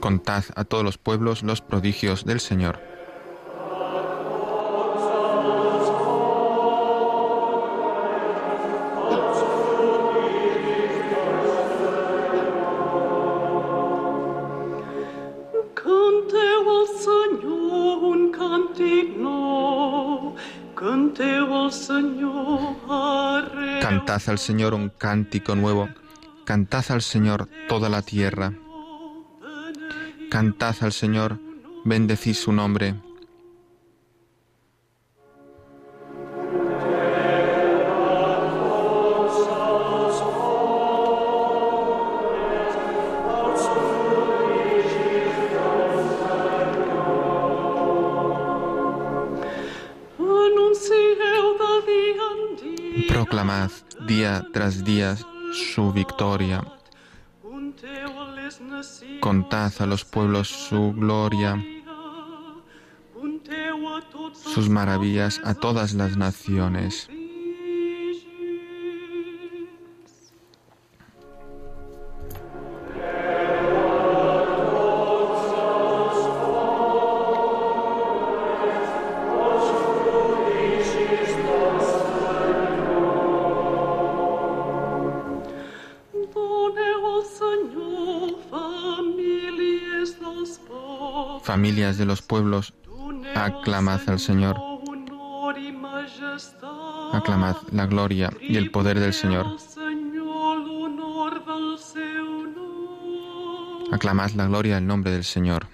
Contad a todos los pueblos los prodigios del Señor. Cantad al Señor un cántico nuevo. Cantad al Señor toda la tierra. Cantad al Señor, bendecid su nombre. Contad a los pueblos su gloria, sus maravillas a todas las naciones. Aclamad al Señor. aclamad la gloria y el poder del Señor. Aclamad la gloria del nombre del Señor.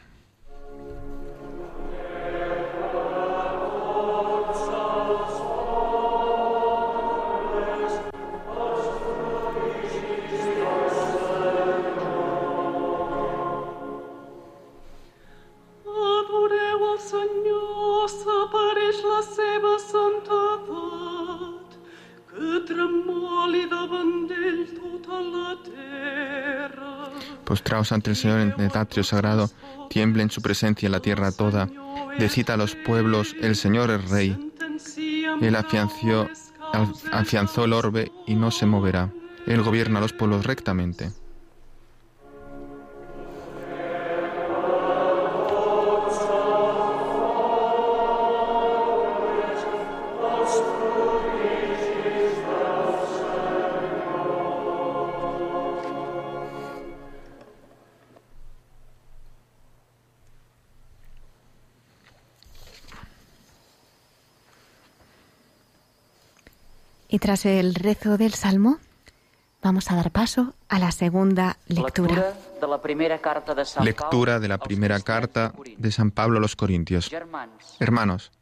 Postraos ante el Señor en el atrio sagrado, tiemble en su presencia la tierra toda. Decid a los pueblos, el Señor es Rey. Él afianció, afianzó el orbe y no se moverá. Él gobierna a los pueblos rectamente. Y tras el rezo del Salmo, vamos a dar paso a la segunda lectura. de la primera carta de Sant Lectura de la primera carta de San Pablo a los Corintios. Hermanos,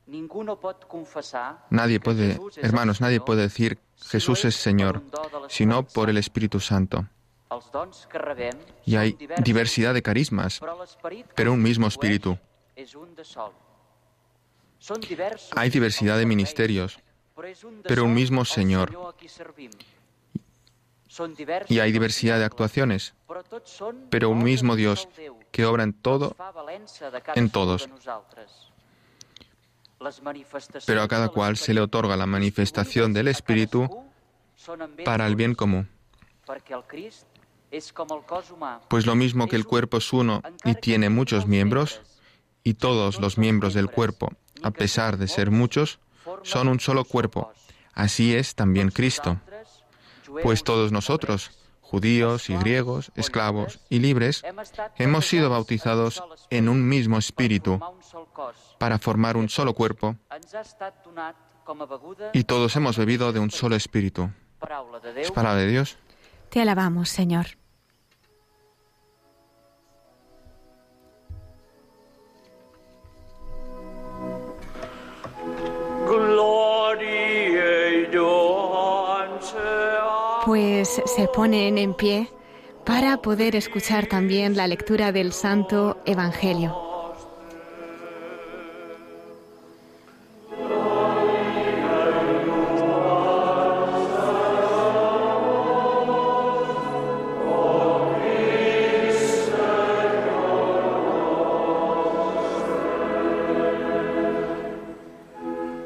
nadie puede, hermanos, nadie puede decir Jesús es Señor, sino por el Espíritu Santo. Y hay diversidad de carismas, pero un mismo Espíritu. Hay diversidad de ministerios, pero un mismo Señor. Y hay diversidad de actuaciones, pero un mismo Dios que obra en todo en todos. pero a cada cual se le otorga la manifestación del Espíritu para el bien común. Pues lo mismo que el cuerpo es uno y tiene muchos miembros, y todos los miembros del cuerpo, a pesar de ser muchos, son un solo cuerpo. Así es también Cristo. Pues todos nosotros, judíos y griegos, esclavos y libres, hemos sido bautizados en un mismo espíritu para formar un solo cuerpo y todos hemos bebido de un solo espíritu. Es palabra de Dios. Te alabamos, Señor. Pues se ponen en pie para poder escuchar también la lectura del Santo Evangelio.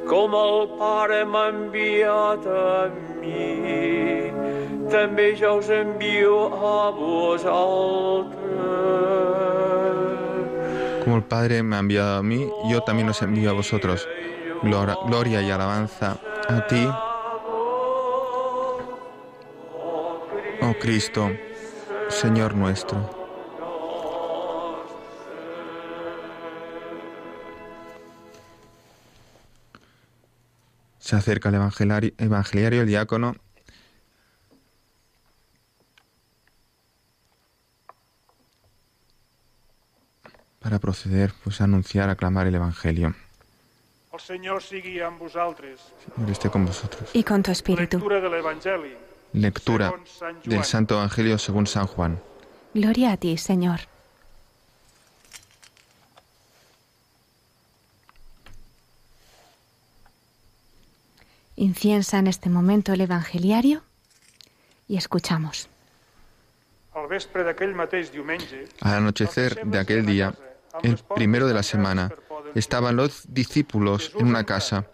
Com el Pare m'ha també jo us envio a vosaltres. Padre me ha enviado a mí, yo también os envío a vosotros. Gloria y alabanza a ti, oh Cristo, Señor nuestro. Se acerca el evangeliario, el diácono. Para proceder pues, a anunciar, a aclamar el Evangelio. El Señor sigui amb vosaltres. Señor esté con vosotros. Y con tu espíritu. Lectura del Evangelio. Lectura del Santo Evangelio según San Juan. Gloria a ti, Señor. Inciensa en este momento el evangeliario y escuchamos. Al anochecer de aquel día, el primero de la semana, estaban los discípulos en una casa,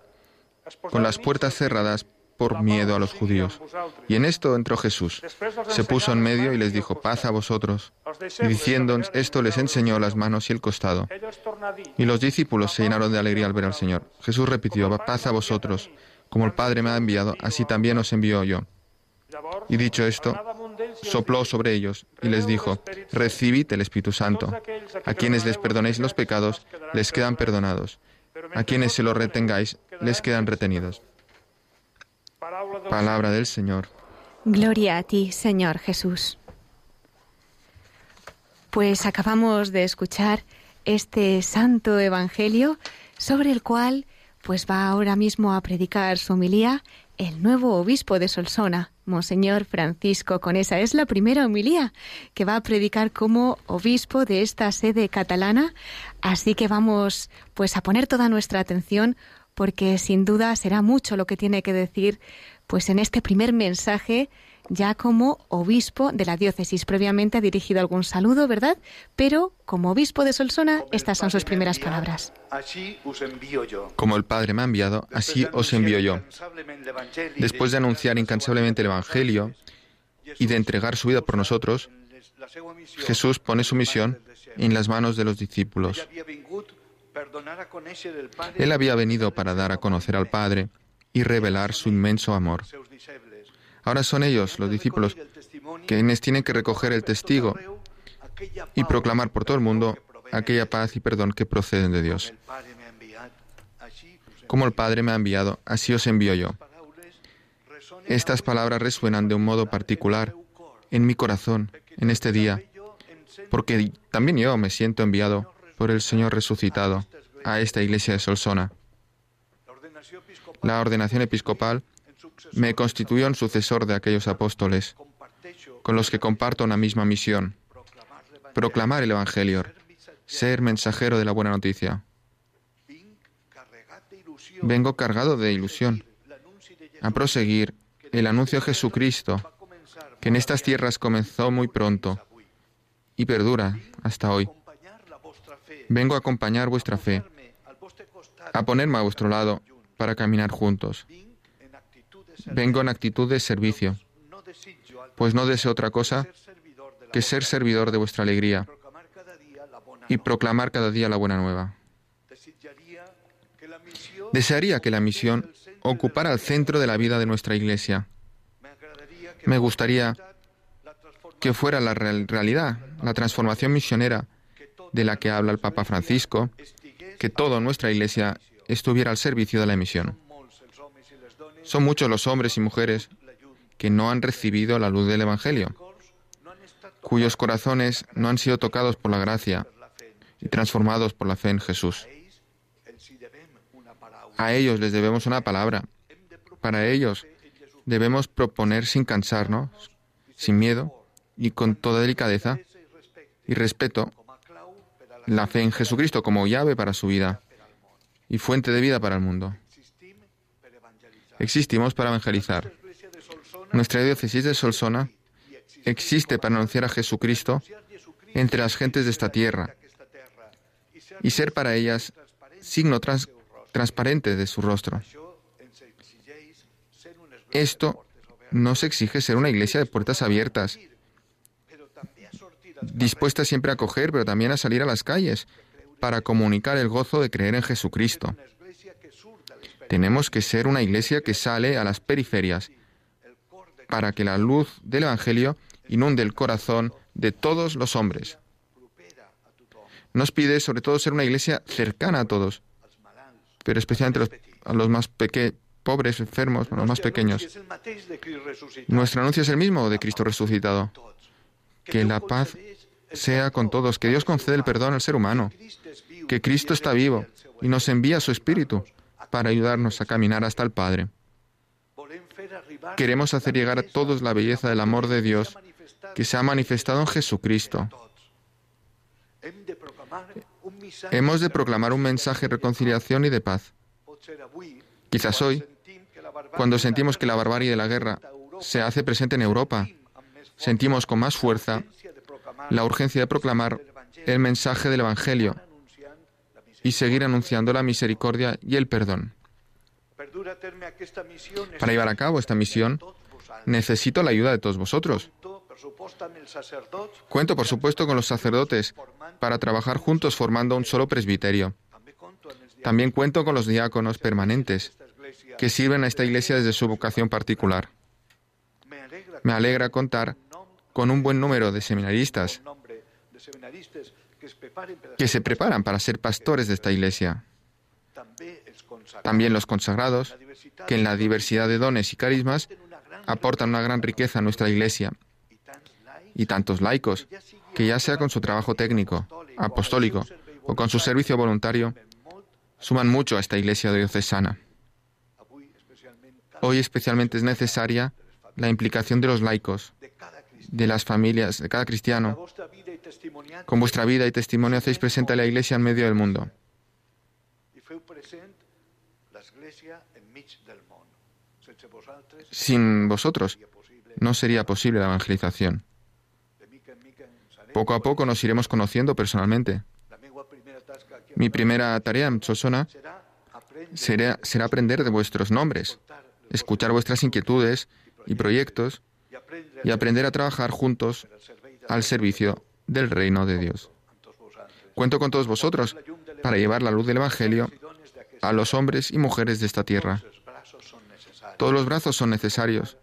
con las puertas cerradas por miedo a los judíos. Y en esto entró Jesús. Se puso en medio y les dijo, paz a vosotros. Y diciendo esto les enseñó las manos y el costado. Y los discípulos se llenaron de alegría al ver al Señor. Jesús repitió, paz a vosotros. Como el Padre me ha enviado, así también os envío yo. Y dicho esto, sopló sobre ellos y les dijo, recibid el Espíritu Santo. A quienes les perdonéis los pecados, les quedan perdonados. A quienes se los retengáis, les quedan retenidos. Palabra del Señor. Gloria a ti, Señor Jesús. Pues acabamos de escuchar este santo evangelio sobre el cual pues va ahora mismo a predicar su homilía el nuevo obispo de Solsona, Monseñor Francisco Conesa. Es la primera homilía que va a predicar como obispo de esta sede catalana, así que vamos pues a poner toda nuestra atención porque sin duda será mucho lo que tiene que decir pues en este primer mensaje ya como obispo de la diócesis. Previamente ha dirigido algún saludo, ¿verdad? Pero como obispo de Solsona, estas son sus primeras palabras. Como el Padre me ha enviado, así os envío yo. Después de anunciar incansablemente el Evangelio y de entregar su vida por nosotros, Jesús pone su misión en las manos de los discípulos. Él había venido para dar a conocer al Padre y revelar su inmenso amor. Ahora son ellos, los discípulos, quienes tienen que recoger el testigo y proclamar por todo el mundo aquella paz y perdón que proceden de Dios. Como el Padre me ha enviado, así os envío yo. Estas palabras resuenan de un modo particular en mi corazón en este día, porque también yo me siento enviado por el Señor resucitado a esta iglesia de Solsona. La ordenación episcopal me constituyó un sucesor de aquellos apóstoles con los que comparto una misma misión, proclamar el Evangelio, ser mensajero de la buena noticia. Vengo cargado de ilusión a proseguir el anuncio de Jesucristo, que en estas tierras comenzó muy pronto y perdura hasta hoy. Vengo a acompañar vuestra fe, a ponerme a vuestro lado para caminar juntos. Vengo en actitud de servicio, pues no deseo otra cosa que ser servidor de vuestra alegría y proclamar cada día la buena nueva. Desearía que la misión ocupara el centro de la vida de nuestra Iglesia. Me gustaría que fuera la realidad, la transformación misionera de la que habla el Papa Francisco, que toda nuestra Iglesia estuviera al servicio de la misión. Son muchos los hombres y mujeres que no han recibido la luz del Evangelio, cuyos corazones no han sido tocados por la gracia y transformados por la fe en Jesús. A ellos les debemos una palabra. Para ellos debemos proponer sin cansarnos, sin miedo y con toda delicadeza y respeto la fe en Jesucristo como llave para su vida y fuente de vida para el mundo. Existimos para evangelizar. Nuestra diócesis de Solsona existe para anunciar a Jesucristo entre las gentes de esta tierra y ser para ellas signo transparente de su rostro. Esto no se exige ser una iglesia de puertas abiertas, dispuesta siempre a acoger, pero también a salir a las calles para comunicar el gozo de creer en Jesucristo. Tenemos que ser una iglesia que sale a las periferias para que la luz del Evangelio inunde el corazón de todos los hombres. Nos pide sobre todo ser una iglesia cercana a todos, pero especialmente a los más pequeños, pobres, enfermos, los más pequeños. Nuestro anuncio es el mismo de Cristo resucitado. Que la paz sea con todos, que Dios concede el perdón al ser humano, que Cristo está vivo y nos envía su Espíritu para ayudarnos a caminar hasta el Padre. Queremos hacer llegar a todos la belleza del amor de Dios que se ha manifestado en Jesucristo. Hemos de proclamar un mensaje de reconciliación y de paz. Quizás hoy, cuando sentimos que la barbarie de la guerra se hace presente en Europa, sentimos con más fuerza la urgencia de proclamar el mensaje del Evangelio y seguir anunciando la misericordia y el perdón. Para llevar a cabo esta misión, necesito la ayuda de todos vosotros. Cuento, por supuesto, con los sacerdotes para trabajar juntos formando un solo presbiterio. También cuento con los diáconos permanentes que sirven a esta iglesia desde su vocación particular. Me alegra contar con un buen número de seminaristas que se preparan para ser pastores de esta iglesia. También los consagrados, que en la diversidad de dones y carismas aportan una gran riqueza a nuestra iglesia. Y tantos laicos, que ya sea con su trabajo técnico, apostólico o con su servicio voluntario, suman mucho a esta iglesia diocesana. Hoy especialmente es necesaria la implicación de los laicos, de las familias, de cada cristiano. Con vuestra vida y testimonio hacéis presente a la iglesia en medio del mundo. Sin vosotros no sería posible la evangelización. Poco a poco nos iremos conociendo personalmente. Mi primera tarea en Sosona será, será aprender de vuestros nombres, escuchar vuestras inquietudes y proyectos y aprender a trabajar juntos al servicio del reino de Dios. Cuento con todos vosotros para llevar la luz del Evangelio a los hombres y mujeres de esta tierra. Todos los brazos son necesarios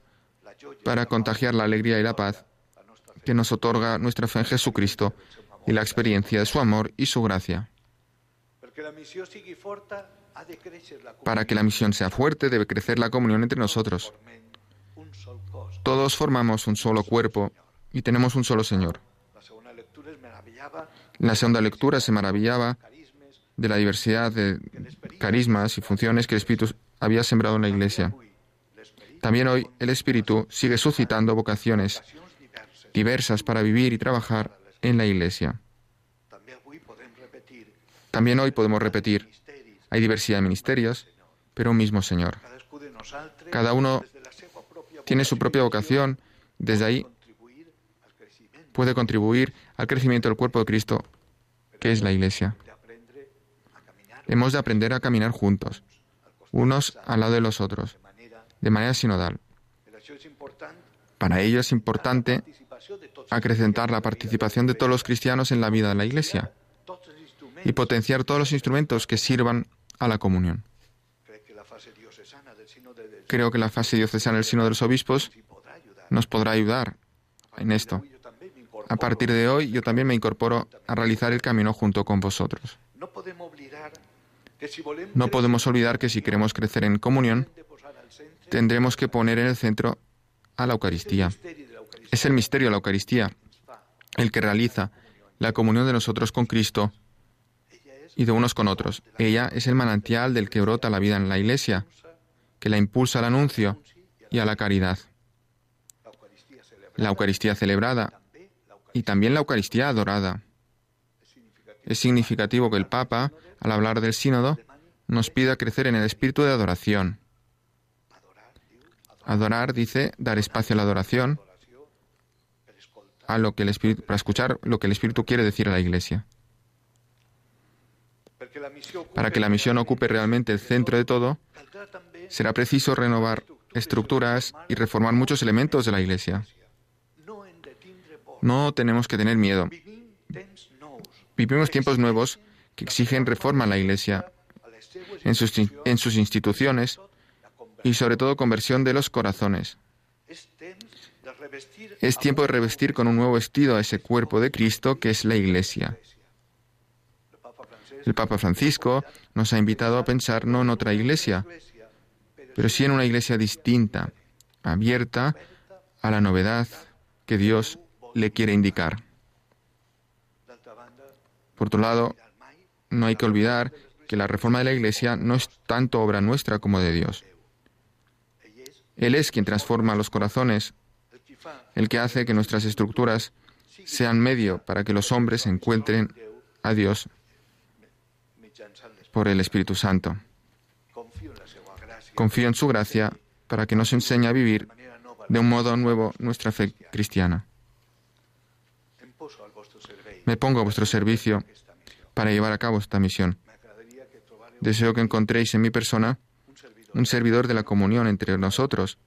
para contagiar la alegría y la paz que nos otorga nuestra fe en Jesucristo y la experiencia de su amor y su gracia. Para que la misión sea fuerte debe crecer la comunión entre nosotros. Todos formamos un solo cuerpo y tenemos un solo Señor. La segunda lectura se maravillaba de la diversidad de carismas y funciones que el Espíritu había sembrado en la Iglesia. También hoy el Espíritu sigue suscitando vocaciones diversas para vivir y trabajar en la Iglesia. También hoy podemos repetir, hay diversidad de ministerios, pero un mismo Señor. Cada uno tiene su propia vocación, desde ahí puede contribuir al crecimiento del cuerpo de Cristo, que es la Iglesia. Hemos de aprender a caminar juntos, unos al lado de los otros, de manera sinodal. Para ello es importante acrecentar la participación de todos los cristianos en la vida de la Iglesia y potenciar todos los instrumentos que sirvan a la comunión. Creo que la fase diocesana del Sino de los Obispos nos podrá ayudar en esto. A partir de hoy yo también me incorporo a realizar el camino junto con vosotros. No podemos olvidar que si queremos crecer en comunión, tendremos que poner en el centro a la Eucaristía. Es el misterio de la Eucaristía el que realiza la comunión de nosotros con Cristo y de unos con otros. Ella es el manantial del que brota la vida en la Iglesia, que la impulsa al anuncio y a la caridad. La Eucaristía celebrada y también la Eucaristía adorada. Es significativo que el Papa, al hablar del sínodo, nos pida crecer en el espíritu de adoración. Adorar dice dar espacio a la adoración, a lo que el espíritu, para escuchar lo que el Espíritu quiere decir a la Iglesia. Para que la misión ocupe realmente el centro de todo, será preciso renovar estructuras y reformar muchos elementos de la Iglesia. No tenemos que tener miedo. Vivimos tiempos nuevos que exigen reforma en la Iglesia, en sus, en sus instituciones y sobre todo conversión de los corazones. Es tiempo de revestir con un nuevo vestido a ese cuerpo de Cristo que es la Iglesia. El Papa Francisco nos ha invitado a pensar no en otra iglesia, pero sí en una iglesia distinta, abierta a la novedad que Dios le quiere indicar. Por otro lado, no hay que olvidar que la reforma de la iglesia no es tanto obra nuestra como de Dios. Él es quien transforma los corazones, el que hace que nuestras estructuras sean medio para que los hombres encuentren a Dios por el Espíritu Santo. Confío en su gracia para que nos enseñe a vivir de un modo nuevo nuestra fe cristiana. Me pongo a vuestro servicio para llevar a cabo esta misión. Deseo que encontréis en mi persona un servidor de la comunión entre nosotros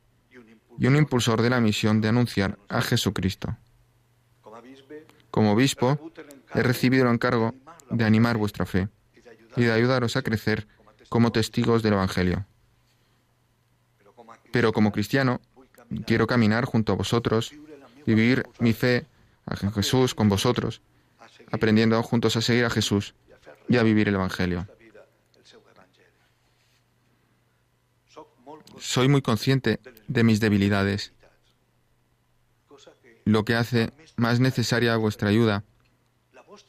y un impulsor de la misión de anunciar a Jesucristo. Como obispo, he recibido el encargo de animar vuestra fe y de ayudaros a crecer como testigos del Evangelio. Pero como cristiano, quiero caminar junto a vosotros, vivir mi fe a Jesús con vosotros, aprendiendo juntos a seguir a Jesús y a vivir el Evangelio. Soy muy consciente de mis debilidades, lo que hace más necesaria vuestra ayuda,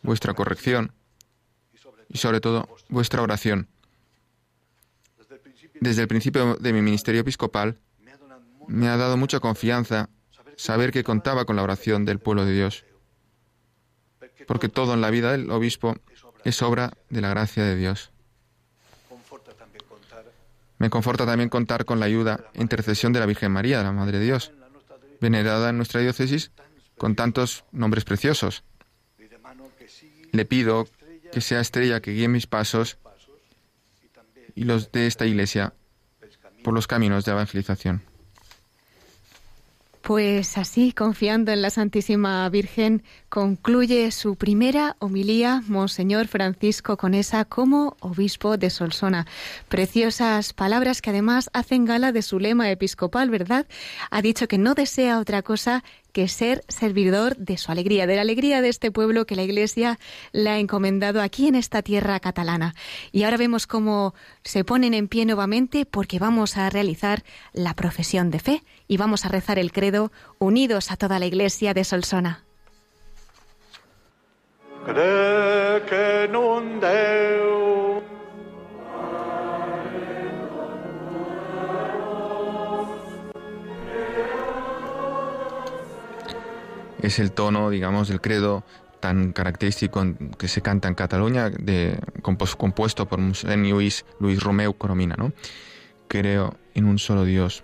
vuestra corrección y sobre todo vuestra oración. Desde el principio de mi ministerio episcopal me ha dado mucha confianza saber que contaba con la oración del pueblo de Dios, porque todo en la vida del obispo es obra de la gracia de Dios. Me conforta también contar con la ayuda e intercesión de la Virgen María, la Madre de Dios, venerada en nuestra diócesis con tantos nombres preciosos. Le pido que sea estrella que guíe mis pasos y los de esta iglesia por los caminos de evangelización. Pues así, confiando en la Santísima Virgen, concluye su primera homilía Monseñor Francisco Conesa como obispo de Solsona. Preciosas palabras que además hacen gala de su lema episcopal, ¿verdad? Ha dicho que no desea otra cosa que ser servidor de su alegría, de la alegría de este pueblo que la Iglesia le ha encomendado aquí en esta tierra catalana. Y ahora vemos cómo se ponen en pie nuevamente porque vamos a realizar la profesión de fe y vamos a rezar el credo unidos a toda la Iglesia de Solsona. es el tono, digamos, del credo tan característico que se canta en Cataluña, de, compuesto por Luis, Luis Romeu Coromina. ¿no? Creo en un solo Dios,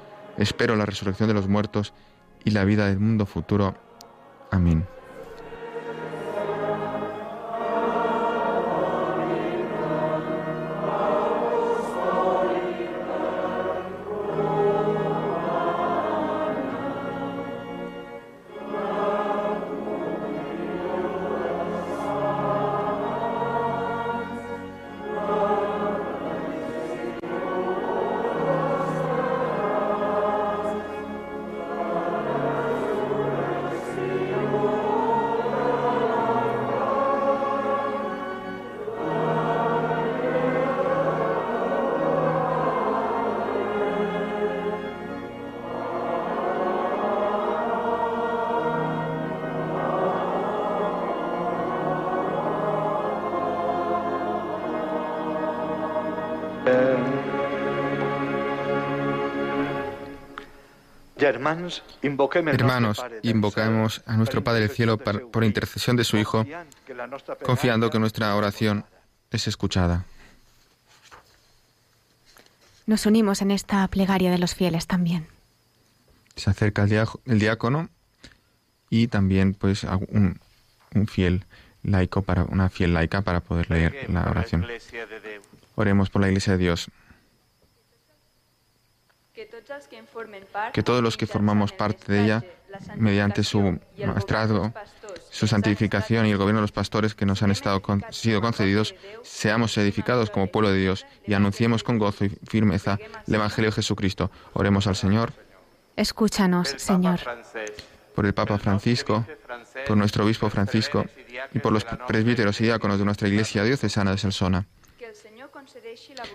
Espero la resurrección de los muertos y la vida del mundo futuro. Amén. Hermanos, invocamos a nuestro Padre del Cielo por intercesión de su Hijo, confiando que nuestra oración es escuchada. Nos unimos en esta plegaria de los fieles también. Se acerca el diácono y también pues un, un fiel laico para una fiel laica para poder leer la oración. Oremos por la Iglesia de Dios. Que todos los que formamos parte de ella, mediante su maestrado, su santificación y el gobierno de los pastores que nos han estado sido concedidos, seamos edificados como pueblo de Dios y anunciemos con gozo y firmeza el Evangelio de Jesucristo. Oremos al Señor. Escúchanos, Señor. Por el Papa Francisco, por nuestro obispo Francisco y por los presbíteros y diáconos de nuestra Iglesia diocesana de Salsona.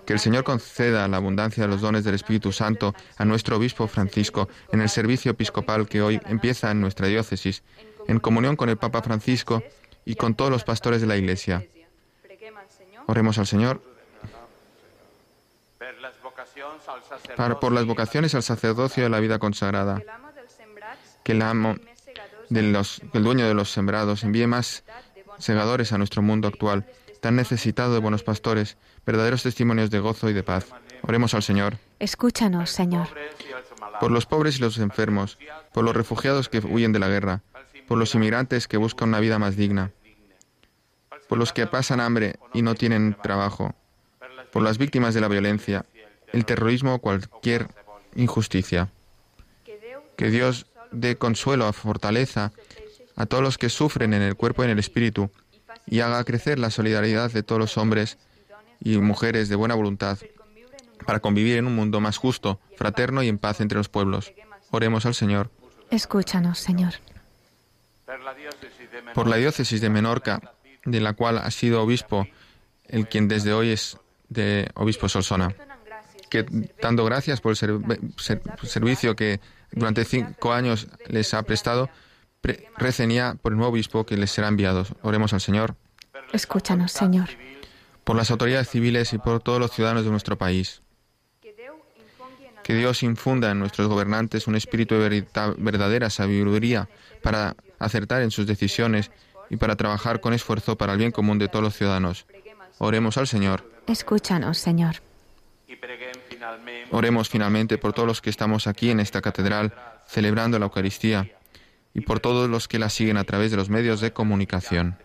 Que el Señor conceda la abundancia de los dones del Espíritu Santo a nuestro obispo Francisco en el servicio episcopal que hoy empieza en nuestra diócesis, en comunión con el Papa Francisco y con todos los pastores de la Iglesia. Oremos al Señor por las vocaciones al sacerdocio de la vida consagrada. Que el amo de los, el dueño de los sembrados envíe más segadores a nuestro mundo actual, tan necesitado de buenos pastores, verdaderos testimonios de gozo y de paz. Oremos al Señor. Escúchanos, Señor. Por los pobres y los enfermos, por los refugiados que huyen de la guerra, por los inmigrantes que buscan una vida más digna, por los que pasan hambre y no tienen trabajo, por las víctimas de la violencia, el terrorismo o cualquier injusticia. Que Dios dé consuelo, fortaleza a todos los que sufren en el cuerpo y en el espíritu y haga crecer la solidaridad de todos los hombres y mujeres de buena voluntad para convivir en un mundo más justo, fraterno y en paz entre los pueblos. Oremos al Señor. Escúchanos, Señor. Por la diócesis de Menorca, de la cual ha sido obispo el quien desde hoy es de obispo Solsona, que dando gracias por el servicio que durante cinco años les ha prestado, recen ya por el nuevo obispo que les será enviado. Oremos al Señor. Escúchanos, Señor por las autoridades civiles y por todos los ciudadanos de nuestro país. Que Dios infunda en nuestros gobernantes un espíritu de verdadera sabiduría para acertar en sus decisiones y para trabajar con esfuerzo para el bien común de todos los ciudadanos. Oremos al Señor. Escúchanos, Señor. Oremos finalmente por todos los que estamos aquí en esta catedral celebrando la Eucaristía y por todos los que la siguen a través de los medios de comunicación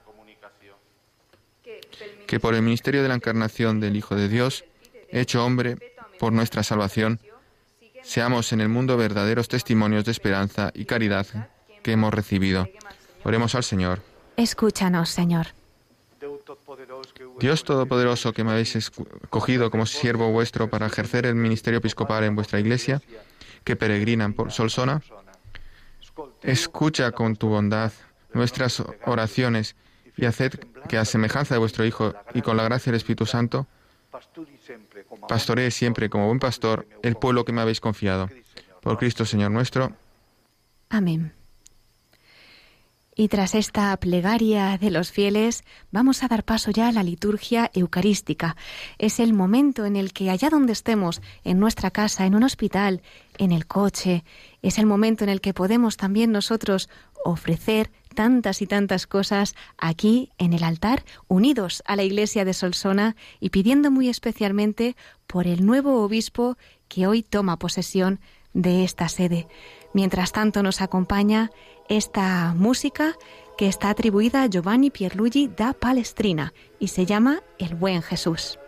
que por el ministerio de la encarnación del Hijo de Dios, hecho hombre por nuestra salvación, seamos en el mundo verdaderos testimonios de esperanza y caridad que hemos recibido. Oremos al Señor. Escúchanos, Señor. Dios Todopoderoso, que me habéis escogido como siervo vuestro para ejercer el ministerio episcopal en vuestra iglesia, que peregrinan por Solsona, escucha con tu bondad nuestras oraciones y haced que a semejanza de vuestro Hijo y con la gracia del Espíritu Santo, pastoree siempre como buen pastor el pueblo que me habéis confiado. Por Cristo Señor nuestro. Amén. Y tras esta plegaria de los fieles, vamos a dar paso ya a la liturgia eucarística. Es el momento en el que allá donde estemos, en nuestra casa, en un hospital, en el coche, es el momento en el que podemos también nosotros ofrecer tantas y tantas cosas aquí en el altar, unidos a la iglesia de Solsona y pidiendo muy especialmente por el nuevo obispo que hoy toma posesión de esta sede. Mientras tanto nos acompaña esta música que está atribuida a Giovanni Pierluigi da Palestrina y se llama El Buen Jesús.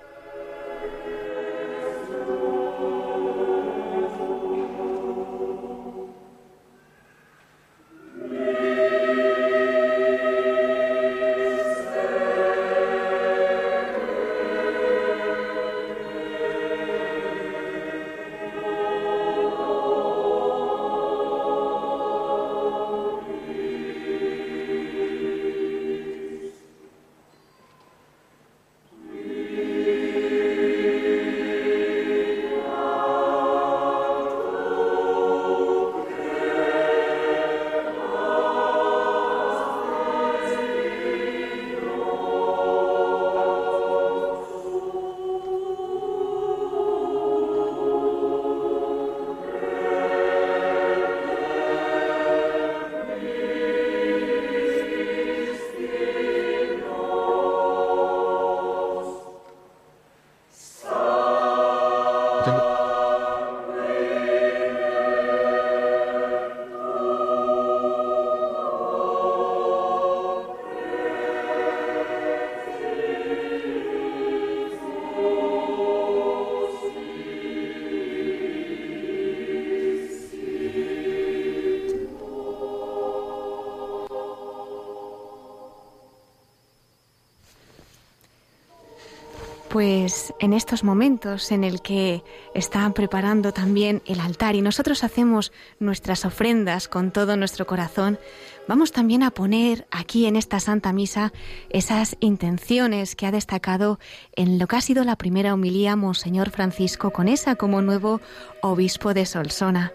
Pues en estos momentos en el que están preparando también el altar y nosotros hacemos nuestras ofrendas con todo nuestro corazón, vamos también a poner aquí en esta Santa Misa esas intenciones que ha destacado en lo que ha sido la primera homilía Monseñor Francisco con esa como nuevo obispo de Solsona.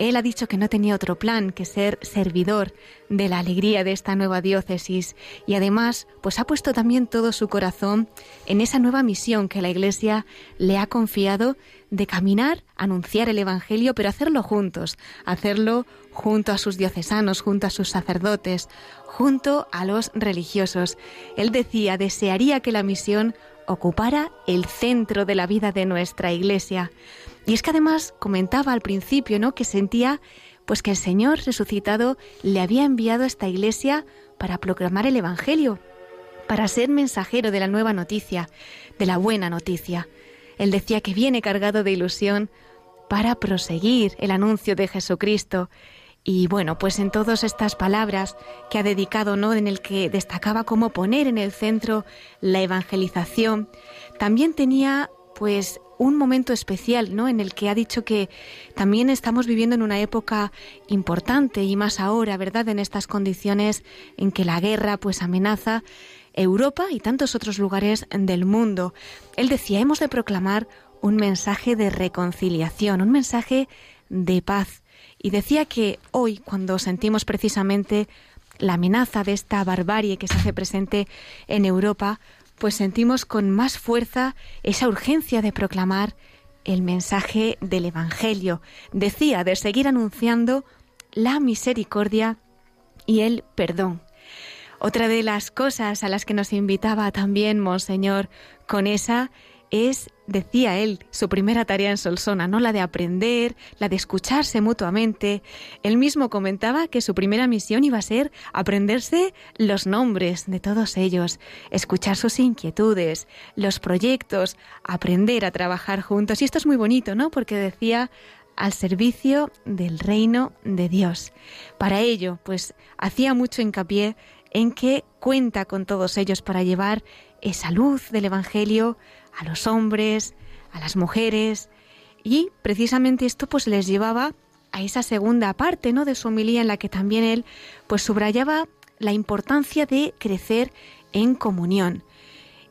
Él ha dicho que no tenía otro plan que ser servidor de la alegría de esta nueva diócesis y además pues ha puesto también todo su corazón en esa nueva misión que la Iglesia le ha confiado de caminar, anunciar el Evangelio, pero hacerlo juntos, hacerlo junto a sus diocesanos, junto a sus sacerdotes, junto a los religiosos. Él decía, desearía que la misión ocupara el centro de la vida de nuestra Iglesia. Y es que además comentaba al principio, ¿no? que sentía pues que el Señor resucitado le había enviado a esta iglesia para proclamar el evangelio, para ser mensajero de la nueva noticia, de la buena noticia. Él decía que viene cargado de ilusión para proseguir el anuncio de Jesucristo. Y bueno, pues en todas estas palabras que ha dedicado, ¿no? En el que destacaba cómo poner en el centro la evangelización, también tenía pues un momento especial, ¿no? En el que ha dicho que también estamos viviendo en una época importante y más ahora, ¿verdad? En estas condiciones en que la guerra pues amenaza Europa y tantos otros lugares del mundo. Él decía, hemos de proclamar un mensaje de reconciliación, un mensaje de paz. Y decía que hoy, cuando sentimos precisamente la amenaza de esta barbarie que se hace presente en Europa, pues sentimos con más fuerza esa urgencia de proclamar el mensaje del Evangelio. Decía de seguir anunciando la misericordia y el perdón. Otra de las cosas a las que nos invitaba también Monseñor con esa es, decía él, su primera tarea en Solsona, ¿no? La de aprender, la de escucharse mutuamente. Él mismo comentaba que su primera misión iba a ser aprenderse los nombres de todos ellos, escuchar sus inquietudes, los proyectos, aprender a trabajar juntos. Y esto es muy bonito, ¿no? Porque decía al servicio del reino de Dios. Para ello, pues hacía mucho hincapié en que cuenta con todos ellos para llevar esa luz del Evangelio a los hombres, a las mujeres, y precisamente esto pues les llevaba a esa segunda parte, ¿no? de su homilía en la que también él pues subrayaba la importancia de crecer en comunión.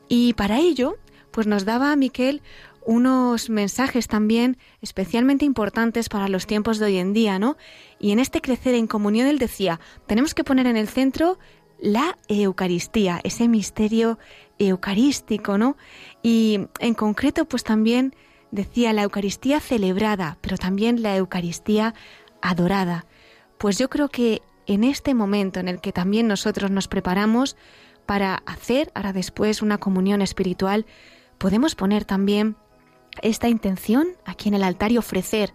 Y para ello, pues nos daba a Miquel unos mensajes también especialmente importantes para los tiempos de hoy en día, ¿no? Y en este crecer en comunión él decía, tenemos que poner en el centro la Eucaristía, ese misterio eucarístico, ¿no? Y en concreto, pues también decía la Eucaristía celebrada, pero también la Eucaristía adorada. Pues yo creo que en este momento en el que también nosotros nos preparamos para hacer ahora después una comunión espiritual, podemos poner también esta intención aquí en el altar y ofrecer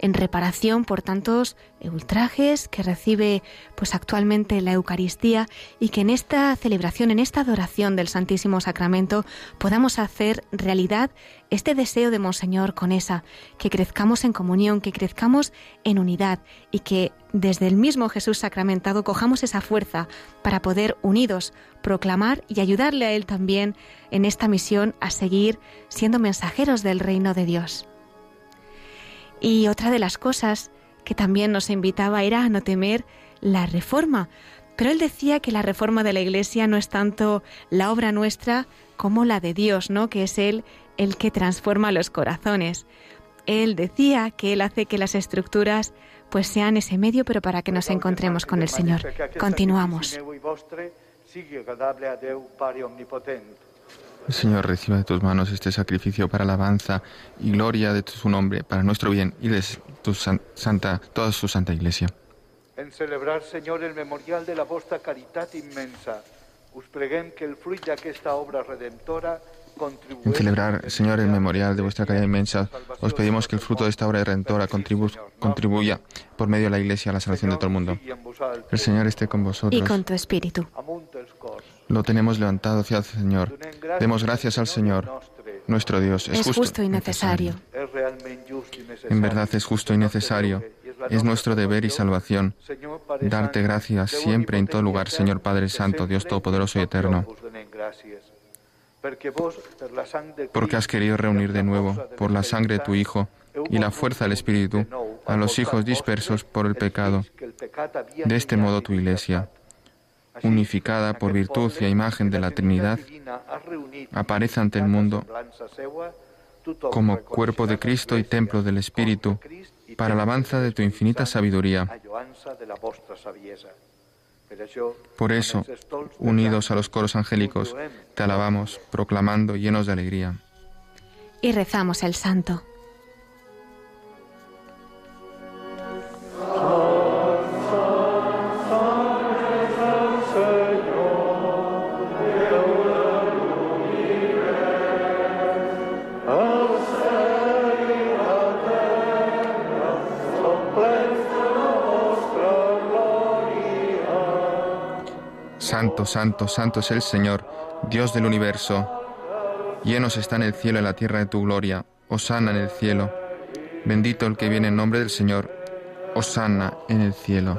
en reparación por tantos ultrajes que recibe pues actualmente la Eucaristía y que en esta celebración, en esta adoración del Santísimo Sacramento podamos hacer realidad este deseo de Monseñor con esa, que crezcamos en comunión, que crezcamos en unidad y que desde el mismo Jesús sacramentado cojamos esa fuerza para poder unidos proclamar y ayudarle a Él también en esta misión a seguir siendo mensajeros del reino de Dios. Y otra de las cosas que también nos invitaba era a no temer la reforma. Pero él decía que la reforma de la Iglesia no es tanto la obra nuestra como la de Dios, ¿no? Que es Él el que transforma los corazones. Él decía que Él hace que las estructuras pues sean ese medio, pero para que nos encontremos con el Señor. Continuamos. Señor, reciba de tus manos este sacrificio para alabanza y gloria de su nombre, para nuestro bien y de tu santa, toda su santa iglesia. En celebrar, Señor, el memorial de la vostra caridad inmensa, us preguem que el fruit d'aquesta obra redentora en celebrar, Señor, el memorial de vuestra caridad inmensa, os pedimos que el fruto de esta obra redentora contribuya por medio de la Iglesia a la salvación de todo el mundo. El Señor esté con vosotros. Y con tu espíritu. Lo tenemos levantado hacia el Señor. Demos gracias al Señor. Nuestro Dios es, justo, y necesario. En verdad es justo y necesario. Es nuestro deber y salvación. Darte gracias siempre en todo lugar, Señor Padre Santo, Dios Todopoderoso y Eterno. porque has querido reunir de nuevo, por la sangre de tu Hijo y la fuerza del Espíritu, a los hijos dispersos por el pecado. De este modo tu Iglesia, unificada por virtud y a imagen de la Trinidad, aparece ante el mundo como cuerpo de Cristo y templo del Espíritu, para alabanza de tu infinita sabiduría. Por eso, unidos a los coros angélicos, te alabamos, proclamando llenos de alegría. Y rezamos el santo. Santo, santo, santo es el Señor, Dios del universo. Llenos está en el cielo y la tierra de tu gloria. Osana en el cielo. Bendito el que viene en nombre del Señor. Osana en el cielo.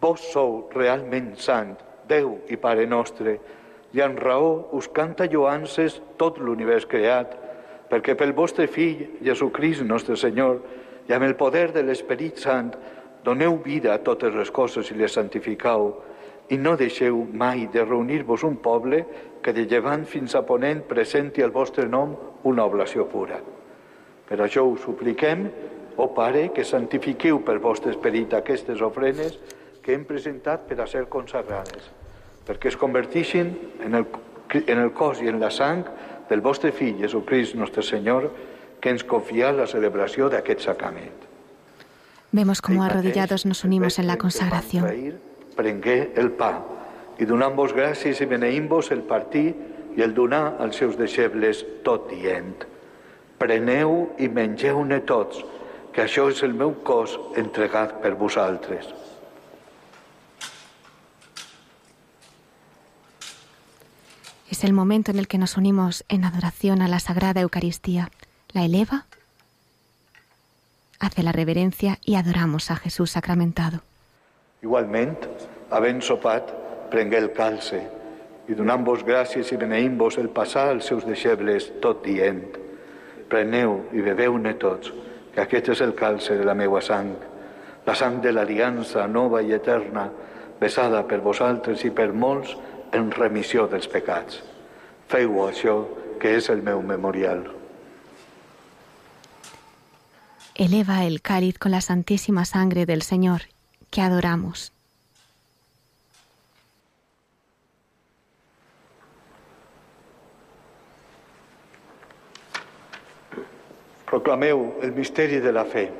Vos sou realment sant, Déu i Pare nostre, i en raó us canta lloances tot l'univers creat, perquè pel vostre fill, Jesucrist nostre Senyor, i amb el poder de l'Esperit Sant, doneu vida a totes les coses i les santificau, i no deixeu mai de reunir-vos un poble que de llevant fins a ponent presenti al vostre nom una oblació pura. Per això us supliquem, o oh Pare, que santifiqueu per vostre esperit aquestes ofrenes que hem presentat per a ser consagrades, perquè es convertixin en el, en el cos i en la sang del vostre fill, Jesucrist nostre Senyor, que ens confia la celebració d'aquest sacrament. Vemos cómo arrodillados nos unimos en la consagración. Prengué el pa i donant-vos gràcies i beneïm-vos el partir i el donar als seus deixebles tot dient. Preneu i mengeu-ne tots, que això és el meu cos entregat per vosaltres. Es el momento en el que nos unimos en adoración a la Sagrada Eucaristía. La eleva, hace la reverencia y adoramos a Jesús sacramentado. Igualment, havent sopat, prengué el calce i donant-vos gràcies i beneïm-vos el passar als seus deixebles tot dient preneu i beveu-ne tots, que aquest és el calce de la meua sang, la sang de l'aliança nova i eterna, besada per vosaltres i per molts en remissió dels pecats. Feu això, que és el meu memorial. Eleva el cáliz con la santísima sangre del Señor, que adoramos. Proclameu el misteri de la fe.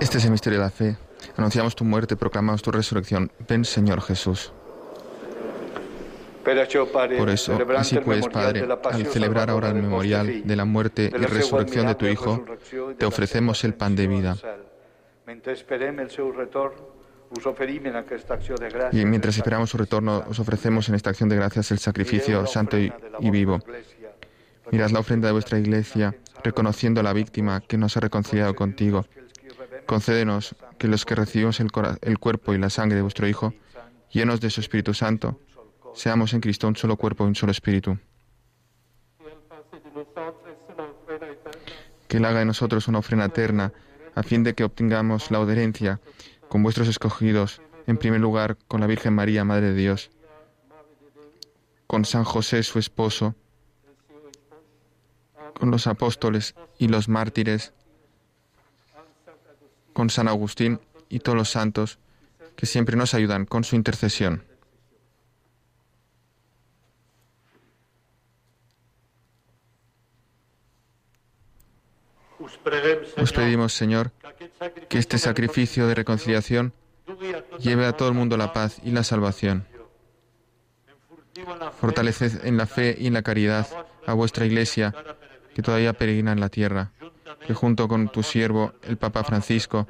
Este es el misterio de la fe. Anunciamos tu muerte, proclamamos tu resurrección. Ven, Señor Jesús. Por eso, así pues, Padre, al celebrar ahora el memorial de la muerte y resurrección de tu Hijo, te ofrecemos el pan de vida. Y mientras esperamos su retorno, os ofrecemos en esta acción de gracias el sacrificio santo y, y vivo. Mirad la ofrenda de vuestra iglesia, reconociendo la víctima que nos ha reconciliado contigo. Concédenos que los que recibimos el, el cuerpo y la sangre de vuestro Hijo, llenos de su Espíritu Santo, seamos en Cristo un solo cuerpo y un solo espíritu. Que Él haga de nosotros una ofrenda eterna, a fin de que obtengamos la adherencia con vuestros escogidos, en primer lugar con la Virgen María, Madre de Dios, con San José, su esposo, con los apóstoles y los mártires, con San Agustín y todos los santos que siempre nos ayudan con su intercesión. Os pedimos, Señor, que este sacrificio de reconciliación lleve a todo el mundo la paz y la salvación. Fortaleced en la fe y en la caridad a vuestra Iglesia, que todavía peregrina en la tierra, que junto con tu siervo, el Papa Francisco,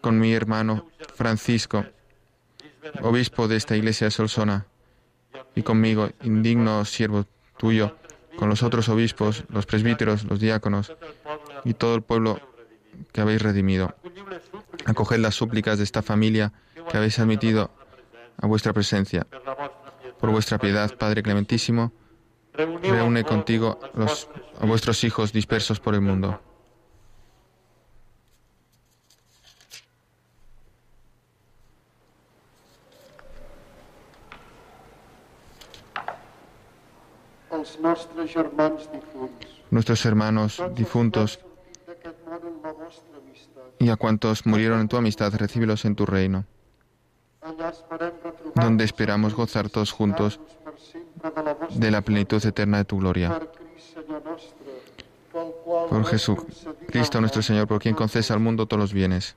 con mi hermano Francisco, obispo de esta Iglesia de Solsona, y conmigo, indigno siervo tuyo, con los otros obispos, los presbíteros, los diáconos y todo el pueblo que habéis redimido. Acoged las súplicas de esta familia que habéis admitido a vuestra presencia. Por vuestra piedad, Padre Clementísimo, reúne contigo a vuestros hijos dispersos por el mundo. Nuestros hermanos difuntos. Y a cuantos murieron en tu amistad, recíbelos en tu reino, donde esperamos gozar todos juntos de la plenitud eterna de tu gloria. Por Jesucristo nuestro Señor, por quien concesa al mundo todos los bienes.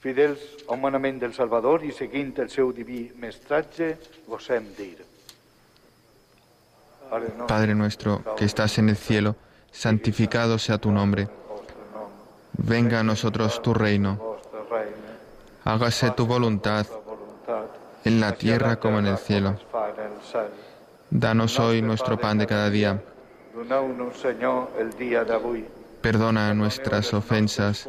Fidels al manament del Salvador i seguint el seu diví mestratge, dir. Padre nuestro que estás en el cielo, santificado sea tu nombre. Venga a nosotros tu reino. Hágase tu voluntad en la tierra como en el cielo. Danos hoy nuestro pan de cada día. Perdona nuestras ofensas,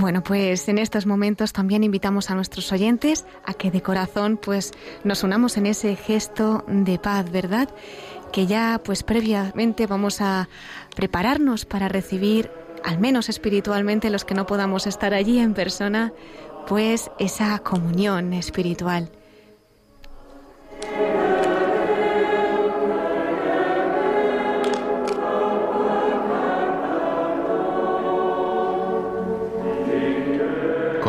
Bueno, pues en estos momentos también invitamos a nuestros oyentes a que de corazón pues nos unamos en ese gesto de paz, ¿verdad? Que ya pues previamente vamos a prepararnos para recibir al menos espiritualmente los que no podamos estar allí en persona, pues esa comunión espiritual.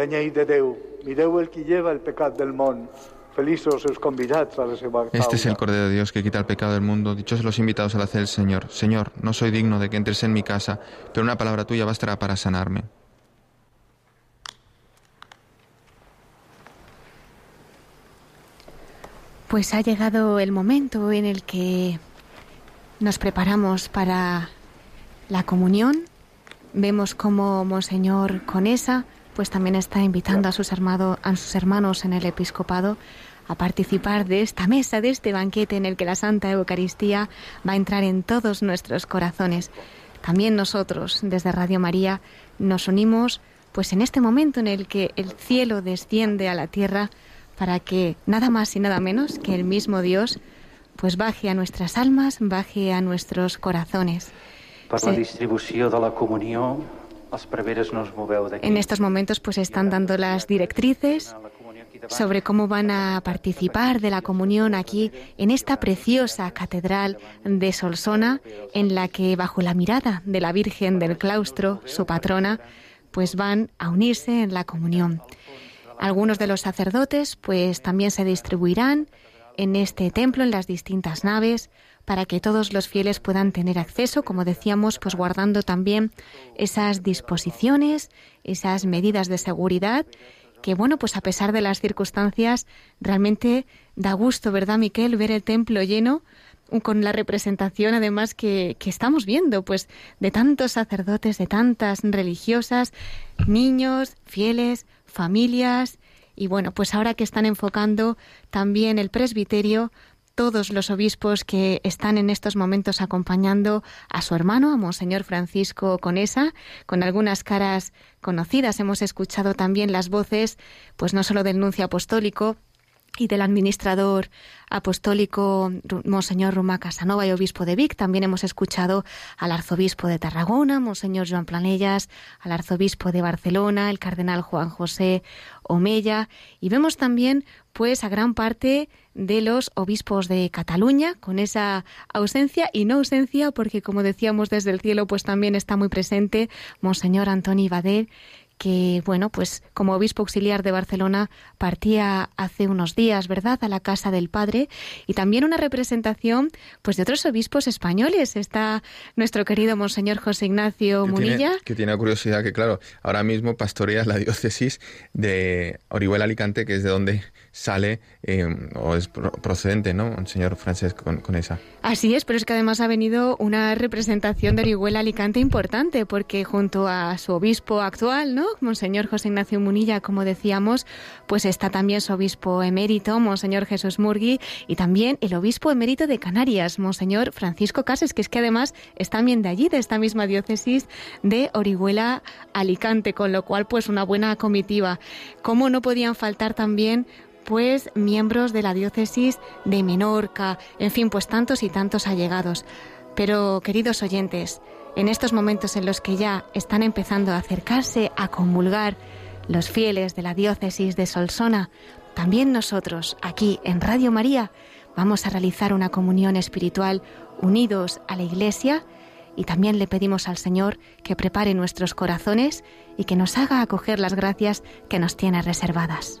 Mireu la llei de Déu, mireu el que lleva el pecat del món. Convidats a la seva Este es el Cordero de Dios que quita el pecado del mundo. Dichosos los invitados a la cena del Señor. Señor, no soy digno de que entres en mi casa, pero una palabra tuya bastará para sanarme. Pues ha llegado el momento en el que nos preparamos para la comunión. Vemos cómo Monseñor Conesa pues también está invitando a sus, a sus hermanos en el episcopado a participar de esta mesa, de este banquete en el que la Santa Eucaristía va a entrar en todos nuestros corazones. También nosotros, desde Radio María, nos unimos pues en este momento en el que el cielo desciende a la tierra para que nada más y nada menos que el mismo Dios pues baje a nuestras almas, baje a nuestros corazones. Para la distribución de la comunión en estos momentos pues están dando las directrices sobre cómo van a participar de la comunión aquí en esta preciosa catedral de Solsona, en la que bajo la mirada de la Virgen del Claustro, su patrona, pues van a unirse en la comunión. Algunos de los sacerdotes pues también se distribuirán en este templo, en las distintas naves, para que todos los fieles puedan tener acceso, como decíamos, pues guardando también esas disposiciones, esas medidas de seguridad que bueno, pues a pesar de las circunstancias, realmente da gusto, ¿verdad, Miquel, ver el templo lleno con la representación además que, que, estamos viendo, pues de tantos sacerdotes, de tantas religiosas, niños, fieles, familias, y bueno, pues ahora que están enfocando también el presbiterio, todos los obispos que están en estos momentos acompañando a su hermano, a Monseñor Francisco Conesa, con algunas caras conocidas. Hemos escuchado también las voces, pues no solo del nuncio apostólico, y del administrador apostólico Monseñor Ruma Casanova y obispo de Vic. También hemos escuchado al arzobispo de Tarragona, Monseñor Joan Planellas, al arzobispo de Barcelona, el cardenal Juan José Omella. Y vemos también, pues, a gran parte de los obispos de Cataluña, con esa ausencia y no ausencia, porque como decíamos desde el cielo, pues también está muy presente Monseñor Antoni Bader, que, bueno, pues como obispo auxiliar de Barcelona partía hace unos días, ¿verdad?, a la casa del Padre y también una representación, pues de otros obispos españoles. Está nuestro querido Monseñor José Ignacio Munilla. que tiene curiosidad que, claro, ahora mismo pastorea la diócesis de Orihuela Alicante, que es de donde sale eh, o es procedente, ¿no? Un señor francés con, esa. Así es, pero es que además ha venido una representación de Orihuela Alicante importante, porque junto a su obispo actual, ¿no? Monseñor José Ignacio Munilla, como decíamos, pues está también su obispo emérito, Monseñor Jesús Murgui, y también el obispo emérito de Canarias, Monseñor Francisco Cases, que es que además es también de allí, de esta misma diócesis de Orihuela Alicante, con lo cual, pues una buena comitiva. ¿Cómo no podían faltar también pues miembros de la diócesis de Menorca, en fin, pues tantos y tantos allegados. Pero, queridos oyentes, en estos momentos en los que ya están empezando a acercarse a comulgar los fieles de la diócesis de Solsona, también nosotros, aquí en Radio María, vamos a realizar una comunión espiritual unidos a la Iglesia y también le pedimos al Señor que prepare nuestros corazones y que nos haga acoger las gracias que nos tiene reservadas.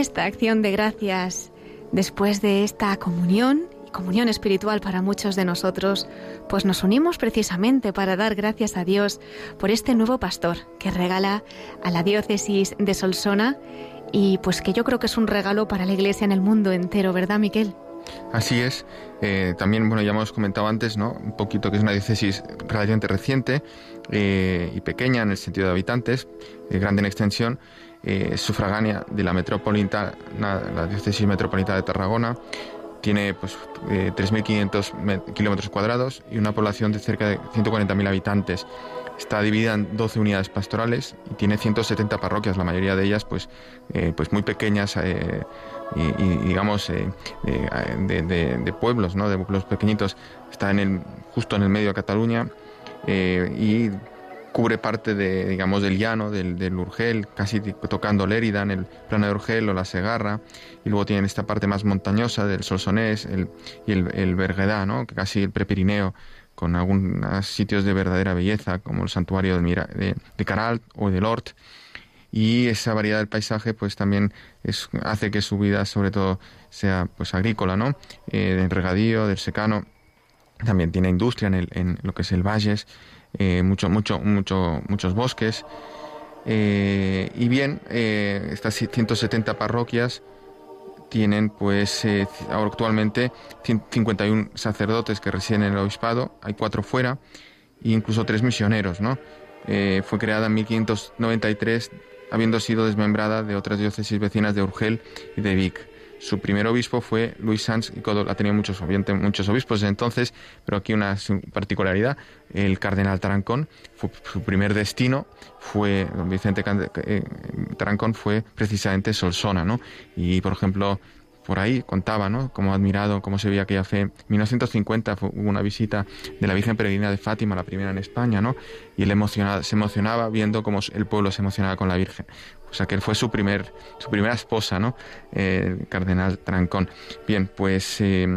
Esta acción de gracias, después de esta comunión comunión espiritual para muchos de nosotros, pues nos unimos precisamente para dar gracias a Dios por este nuevo pastor que regala a la diócesis de Solsona y pues que yo creo que es un regalo para la iglesia en el mundo entero, ¿verdad, Miquel? Así es. Eh, también, bueno, ya hemos comentado antes, ¿no? Un poquito que es una diócesis relativamente reciente eh, y pequeña en el sentido de habitantes, eh, grande en extensión, sufragánea de la metropolitana, la diócesis metropolitana de Tarragona, tiene pues, 3.500 eh, kilómetros cuadrados y una población de cerca de 140.000 habitantes. Está dividida en 12 unidades pastorales y tiene 170 parroquias, la mayoría de ellas pues, eh, pues muy pequeñas eh, y, digamos de, pueblos, ¿no? de pueblos pequeñitos. Está en el, justo en el medio de Cataluña y cubre parte de, digamos, del llano, del, del, Urgel, casi tocando Lérida, en el plano de Urgel o la Segarra, y luego tienen esta parte más montañosa del Solsonés el, y el, el Berguedá, ¿no? casi el Prepirineo, con algunos sitios de verdadera belleza, como el santuario de, Mira, de, de Caralt o de Lort, y esa variedad del paisaje pues también hace que su vida sobre todo sea pues agrícola, ¿no? Eh, del regadío, del secano, también tiene industria en, en lo que es el Valles, eh, mucho, mucho, mucho, muchos bosques. Eh, y bien, eh, estas 170 parroquias tienen pues actualmente 51 sacerdotes que residen en el obispado, hay cuatro fuera e incluso tres misioneros, ¿no? fue creada en 1593 habiendo sido desmembrada de otras diócesis vecinas de Urgel y de Vic. Su primer obispo fue Luis Sanz y Codol. Ha tenido muchos, muchos obispos entonces, pero aquí una particularidad. El cardenal Tarancón, su primer destino fue, don Vicente eh, Tarancón fue precisamente Solsona, ¿no? Y, por ejemplo, por ahí contaba, ¿no? Cómo admirado, cómo se veía aquella fe. En 1950 hubo una visita de la Virgen Peregrina de Fátima, la primera en España, ¿no? Y él emocionaba, se emocionaba viendo cómo el pueblo se emocionaba con la Virgen. O sea que él fue su primer, su primera esposa, ¿no? el cardenal Trancón. Bien, pues eh,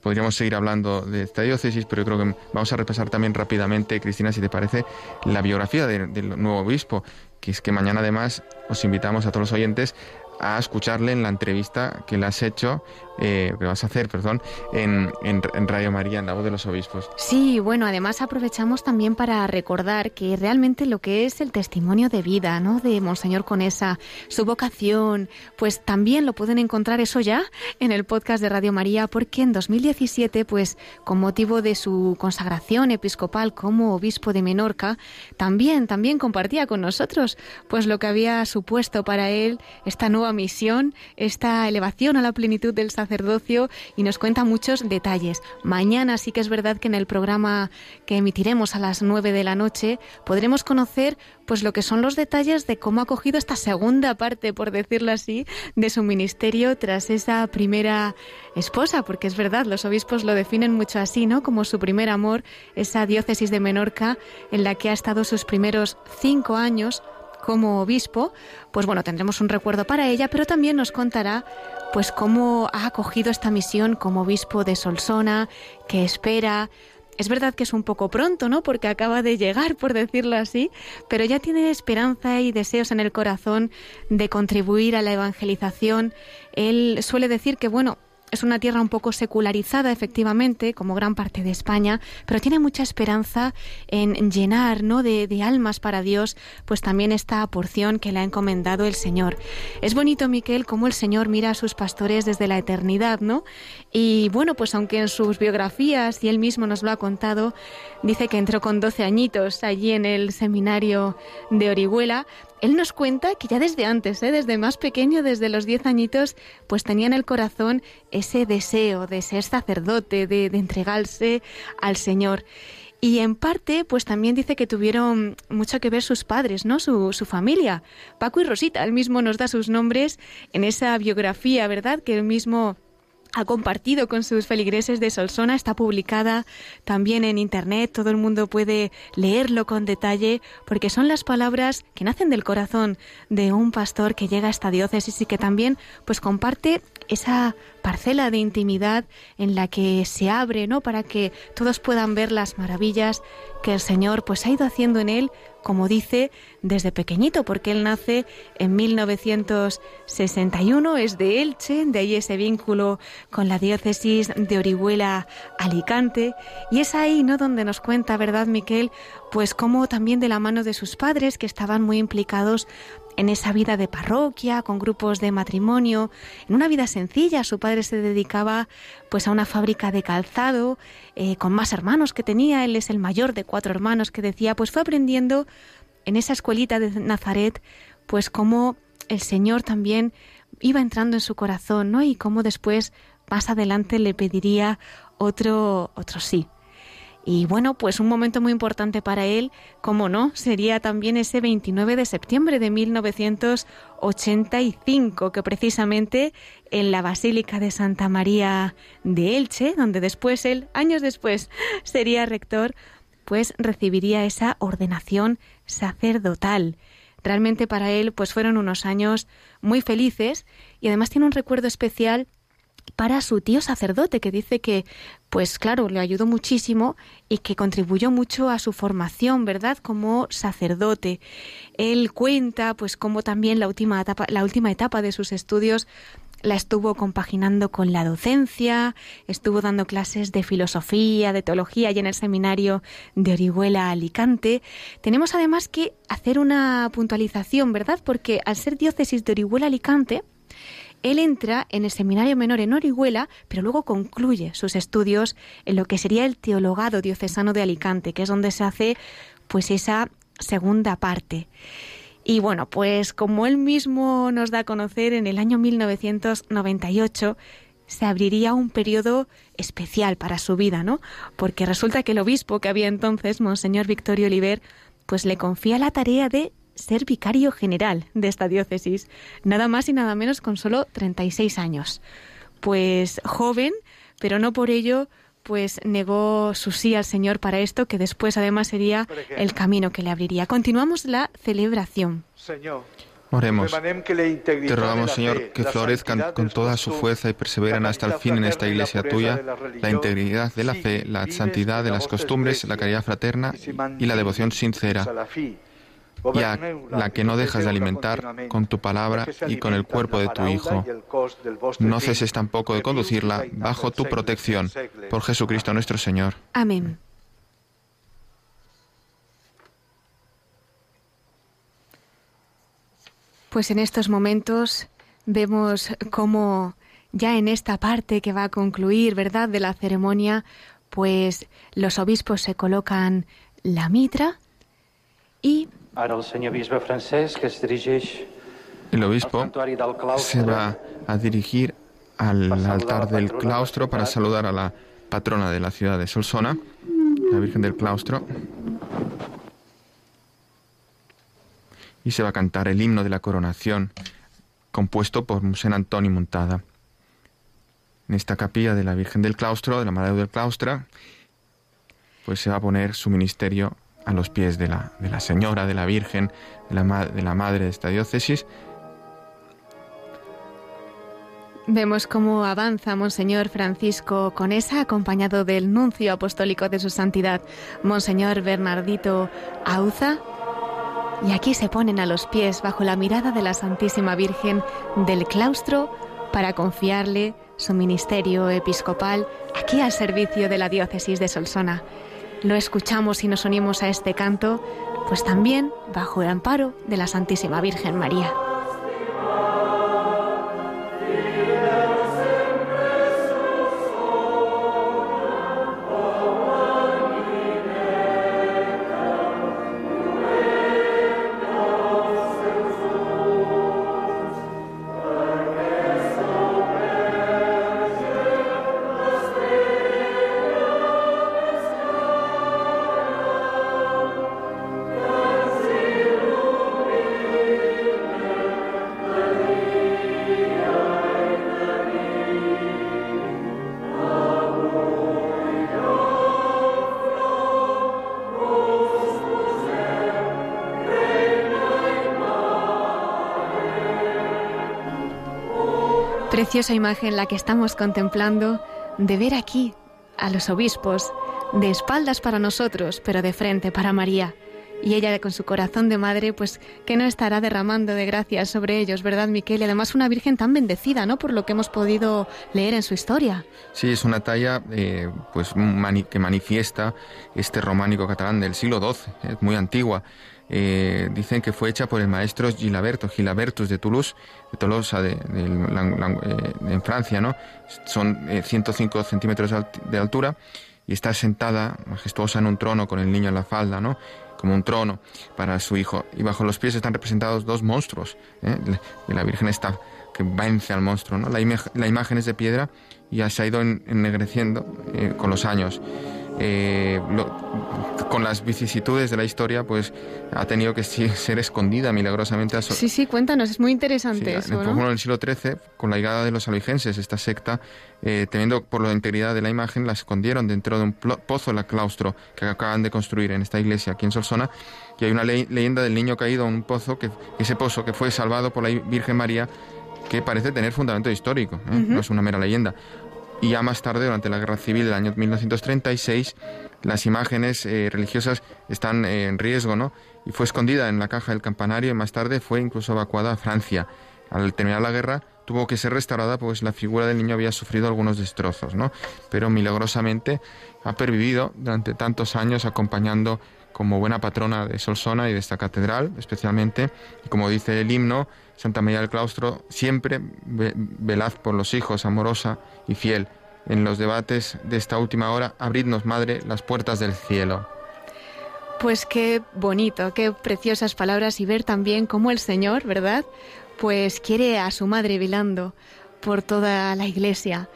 podríamos seguir hablando de esta diócesis, pero yo creo que vamos a repasar también rápidamente, Cristina, si te parece, la biografía del nuevo obispo, que es que mañana además os invitamos a todos los oyentes a escucharle en la entrevista que le has hecho, eh, que vas a hacer, perdón, en, en, Radio María, en la voz de los obispos. Sí, bueno, además aprovechamos también para recordar que realmente lo que es el testimonio de vida, ¿no? De Monseñor Conesa, su vocación, pues también lo pueden encontrar eso ya en el podcast de Radio María, porque en 2017, pues con motivo de su consagración episcopal como obispo de Menorca, también, también compartía con nosotros, pues lo que había supuesto para él esta nueva misión, esta elevación a la plenitud del sacerdocio y nos cuenta muchos detalles. Mañana sí que es verdad que en el programa que emitiremos a las 9 de la noche podremos conocer pues lo que son los detalles de cómo ha cogido esta segunda parte, por decirlo así, de su ministerio tras esa primera esposa, porque es verdad, los obispos lo definen mucho así, ¿no? Como su primer amor, esa diócesis de Menorca en la que ha estado sus primeros cinco años como obispo, pues bueno, tendremos un recuerdo para ella, pero también nos contará pues cómo ha acogido esta misión como obispo de Solsona, que espera, es verdad que es un poco pronto, ¿no? Porque acaba de llegar, por decirlo así, pero ya tiene esperanza y deseos en el corazón de contribuir a la evangelización. Él suele decir que, bueno, es una tierra un poco secularizada, efectivamente, como gran parte de España, pero tiene mucha esperanza en llenar ¿no? de, almas para Dios, pues también esta porción que le ha encomendado el Señor. Es bonito, Miquel, cómo el Señor mira a sus pastores desde la eternidad, ¿no? Y bueno, pues aunque en sus biografías, y él mismo nos lo ha contado, dice que entró con 12 añitos allí en el seminario de Orihuela, él nos cuenta que ya desde antes, ¿eh? desde más pequeño, desde los diez añitos, pues tenía en el corazón ese deseo de ser sacerdote, de, entregarse al Señor. Y en parte, pues también dice que tuvieron mucho que ver sus padres, ¿no? Su, su, familia. Paco y Rosita, él mismo nos da sus nombres en esa biografía, ¿verdad? Que él mismo ha compartido con sus feligreses de Solsona, está publicada también en internet, todo el mundo puede leerlo con detalle, porque son las palabras que nacen del corazón de un pastor que llega a esta diócesis y que también pues comparte esa parcela de intimidad en la que se abre, ¿no? Para que todos puedan ver las maravillas que el Señor pues ha ido haciendo en él como dice, desde pequeñito, porque él nace en 1961, es de Elche, de ahí ese vínculo con la diócesis de Orihuela Alicante, y es ahí, ¿no?, donde nos cuenta, ¿verdad, Miquel? Pues como también de la mano de sus padres, que estaban muy implicados en esa vida de parroquia, con grupos de matrimonio, en una vida sencilla. Su padre se dedicaba pues a una fábrica de calzado, eh, con más hermanos que tenía, él es el mayor de cuatro hermanos que decía, pues fue aprendiendo en esa escuelita de Nazaret, pues cómo el Señor también iba entrando en su corazón, ¿no? Y cómo después, más adelante, le pediría otro, otro sí. Y bueno, pues un momento muy importante para él, como no, sería también ese 29 de septiembre de 1985, que precisamente en la Basílica de Santa María de Elche, donde después él, años después, sería rector, pues recibiría esa ordenación sacerdotal. Realmente para él pues fueron unos años muy felices y además tiene un recuerdo especial para su tío sacerdote, que dice que, pues claro, le ayudó muchísimo y que contribuyó mucho a su formación, ¿verdad?, como sacerdote. Él cuenta, pues, cómo también la última etapa, la última etapa de sus estudios la estuvo compaginando con la docencia, estuvo dando clases de filosofía, de teología y en el seminario de Orihuela Alicante. Tenemos además que hacer una puntualización, ¿verdad? Porque al ser diócesis de Orihuela Alicante, él entra en el seminario menor en Orihuela, pero luego concluye sus estudios en lo que sería el teologado diocesano de Alicante, que es donde se hace pues esa segunda parte. Y bueno, pues como él mismo nos da a conocer, en el año 1998 se abriría un periodo especial para su vida, ¿no? Porque resulta que el obispo que había entonces, Monseñor Victorio Oliver, pues le confía la tarea de ser vicario general de esta diócesis, nada más y nada menos con solo 36 años. Pues joven, pero no por ello pues negó su sí al Señor para esto, que después además sería el camino que le abriría. Continuamos la celebración. Oremos. Te rogamos, Señor, que florezcan con toda su fuerza y perseveren hasta el fin en esta iglesia tuya la integridad de la fe, la santidad de las costumbres, la caridad fraterna y la devoción sincera y a la que no dejas de alimentar con tu palabra y con el cuerpo de tu Hijo. No ceses tampoco de conducirla bajo tu protección, por Jesucristo nuestro Señor. Amén. Pues en estos momentos vemos cómo ya en esta parte que va a concluir, ¿verdad?, de la ceremonia, pues los obispos se colocan la mitra y el obispo se va a dirigir al altar del claustro para saludar a la patrona de la ciudad de Solsona, la Virgen del Claustro. Y se va a cantar el himno de la coronación, compuesto por San Antonio Montada. En esta capilla de la Virgen del Claustro, de la Madre del Claustro, pues se va a poner su ministerio a los pies de la, de la Señora, de la Virgen, de la, de la Madre de esta diócesis. Vemos cómo avanza Monseñor Francisco Conesa, acompañado del nuncio apostólico de su santidad, Monseñor Bernardito Auza. Y aquí se ponen a los pies bajo la mirada de la Santísima Virgen del claustro para confiarle su ministerio episcopal aquí al servicio de la diócesis de Solsona lo escuchamos y nos unimos a este canto, pues también bajo el amparo de la Santísima Virgen María. Preciosa imagen la que estamos contemplando de ver aquí a los obispos de espaldas para nosotros, pero de frente para María, y ella con su corazón de madre, pues que no estará derramando de gracias sobre ellos, ¿verdad, Miquel? Y además una Virgen tan bendecida, ¿no? Por lo que hemos podido leer en su historia. Sí, es una talla eh, pues que manifiesta este románico catalán del siglo XII, es muy antigua. Eh, dicen que fue hecha por el maestro Gilaberto, Gilabertus de Toulouse, de Tolosa, de, eh, en Francia, ¿no? Son 105 centímetros de altura y está sentada majestuosa en un trono con el niño en la falda, ¿no? como un trono para su hijo. Y bajo los pies están representados dos monstruos. ¿eh? La Virgen está que vence al monstruo. ¿no? La, la imagen es de piedra y ya se ha ido ennegreciendo eh, con los años. Eh, con las vicisitudes de la historia, pues ha tenido que ser escondida milagrosamente. Sí, sí, cuéntanos, es muy interesante eso. En el siglo XIII, con la llegada de los albigenses, esta secta, eh, temiendo por la integridad de la imagen, la escondieron dentro de un pozo en la claustro que acaban de construir en esta iglesia aquí en Solsona. Y hay una leyenda del niño caído en un pozo, que ese pozo que fue salvado por la Virgen María que parece tener fundamento histórico, ¿eh? no es una mera leyenda. Y ya más tarde, durante la Guerra Civil del año 1936, las imágenes eh, religiosas están eh, en riesgo, ¿no? Y fue escondida en la caja del campanario y más tarde fue incluso evacuada a Francia. Al terminar la guerra tuvo que ser restaurada pues la figura del niño había sufrido algunos destrozos, ¿no? Pero milagrosamente ha pervivido durante tantos años acompañando como buena patrona de Solsona y de esta catedral, especialmente, y como dice el himno, Santa María del Claustro, siempre velad por los hijos, amorosa y fiel. En los debates de esta última hora, abridnos, Madre, las puertas del cielo. Pues qué bonito, qué preciosas palabras y ver también cómo el Señor, ¿verdad? Pues quiere a su madre velando por toda la iglesia.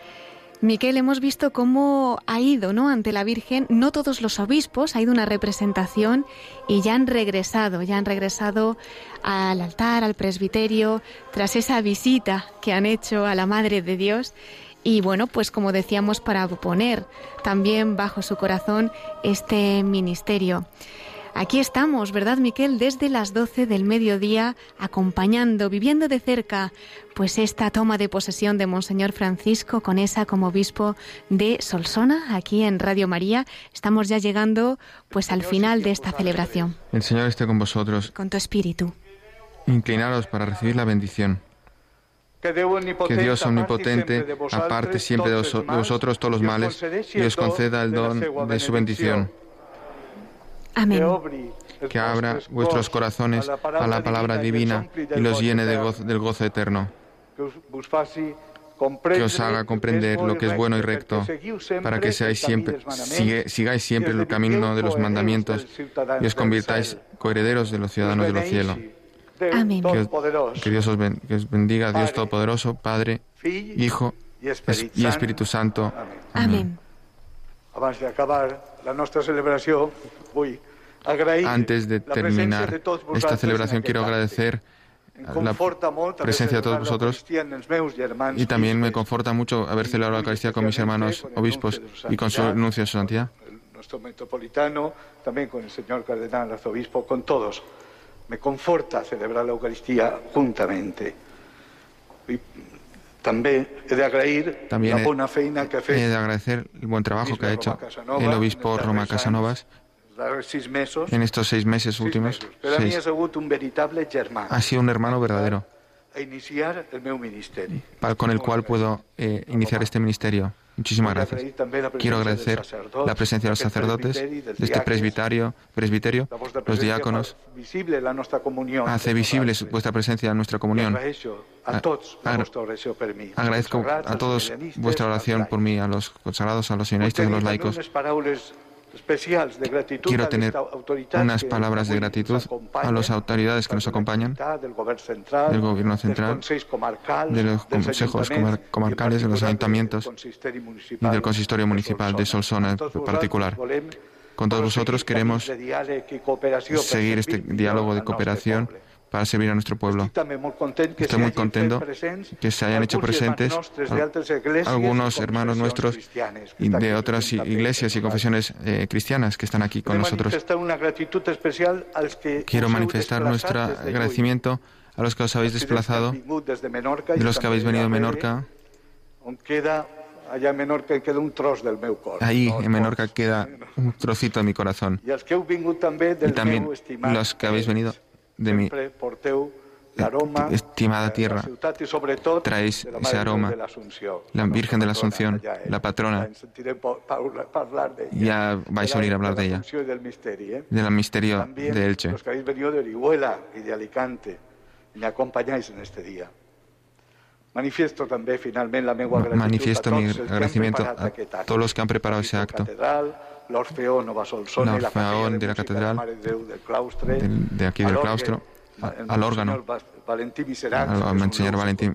Miquel, hemos visto cómo ha ido ¿no? ante la Virgen, no todos los obispos, ha ido una representación y ya han regresado, ya han regresado al altar, al presbiterio, tras esa visita que han hecho a la Madre de Dios. Y bueno, pues como decíamos, para poner también bajo su corazón este ministerio. Aquí estamos, ¿verdad, Miquel? Desde las 12 del mediodía, acompañando, viviendo de cerca, pues esta toma de posesión de Monseñor Francisco con esa como obispo de Solsona, aquí en Radio María. Estamos ya llegando, pues, al final de esta celebración. El Señor esté con vosotros. Con tu espíritu. Inclinaros para recibir la bendición. Que Dios omnipotente aparte siempre de vosotros todos los males y os conceda el don de su bendición. Amén. Que abra vuestros corazones a la palabra divina y los llene del gozo eterno. Que os haga comprender lo que es bueno y recto, para que seáis siempre, sigáis siempre el camino de los mandamientos y os convirtáis coherederos de los ciudadanos del cielo. Amén. Que, Dios os, bendiga, Dios Todopoderoso, Padre, Hijo y Espíritu Santo. Amén. Antes de acabar la nuestra celebración, voy antes de terminar esta celebración, quiero agradecer la presencia de todos vosotros y también me conforta mucho haber celebrado la Eucaristía con mis hermanos obispos y con su nuncio de su santidad. Nuestro metropolitano, también con el señor cardenal arzobispo, con todos. Me conforta celebrar la Eucaristía juntamente. Y también he de agradecer la buena feina que he de agradecer el buen trabajo que ha hecho el obispo Roma Casanovas en estos seis meses últimos, ha sido un hermano verdadero. con el cual puedo eh, iniciar este ministerio. Muchísimas gracias. Quiero agradecer la presencia de los sacerdotes, de este presbiterio, presbiterio los diáconos. Hace visible vuestra presencia en nuestra comunión. Agradezco a todos vuestra oración por mí, a los consagrados, a los seminaristas, a los laicos. Quiero tener unas palabras de gratitud a las autoridades que nos acompañan, del Gobierno Central, de los consejos comarcales, de los ayuntamientos y del Consistorio Municipal de Solsona en particular. Con todos vosotros queremos seguir este diálogo de cooperación para servir a nuestro pueblo. Estoy muy contento que se hayan hecho presentes algunos hermanos nuestros y de otras iglesias y confesiones eh, cristianas que están aquí con nosotros. Quiero manifestar nuestro agradecimiento a los que os habéis desplazado, de los que habéis venido de Menorca. allá en Menorca queda un tros del meu cor. Ahí en Menorca queda un trocito de mi corazón. Y también los que habéis venido de mi l'aroma estimada tierra, de la traéis de la ese de aroma, de la Virgen de la Asunción, eh? la patrona. De. Ya vais a oír hablar de ella, eh? del misterio También de Elche. los que habéis venido de Orihuela y de Alicante, me acompañáis en este día. Manifiesto també finalment la Manifiesto mi agradecimiento a todos los que han preparado ese acto, La Capella de la Catedral, de aquí del a claustro, a- al órgano, al, Monseñor Valentín.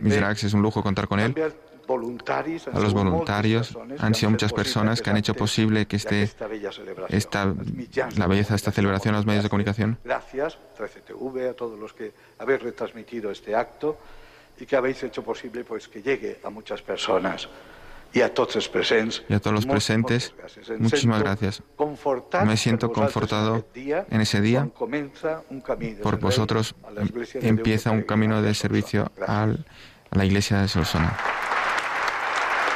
Miserax, es un lujo contar con él. A los voluntarios, han sido muchas personas que han hecho posible que celebració. esta, la belleza de esta celebración, los medios de comunicación. Gracias, 13TV, a todos los que habéis retransmitido este acto y que habéis hecho posible pues, que llegue a muchas personas y a todos los presentes. Muchísimas gracias. Me siento confortado dia, en ese día por vosotros. Empieza un camino de servicio a la iglesia de Solsona.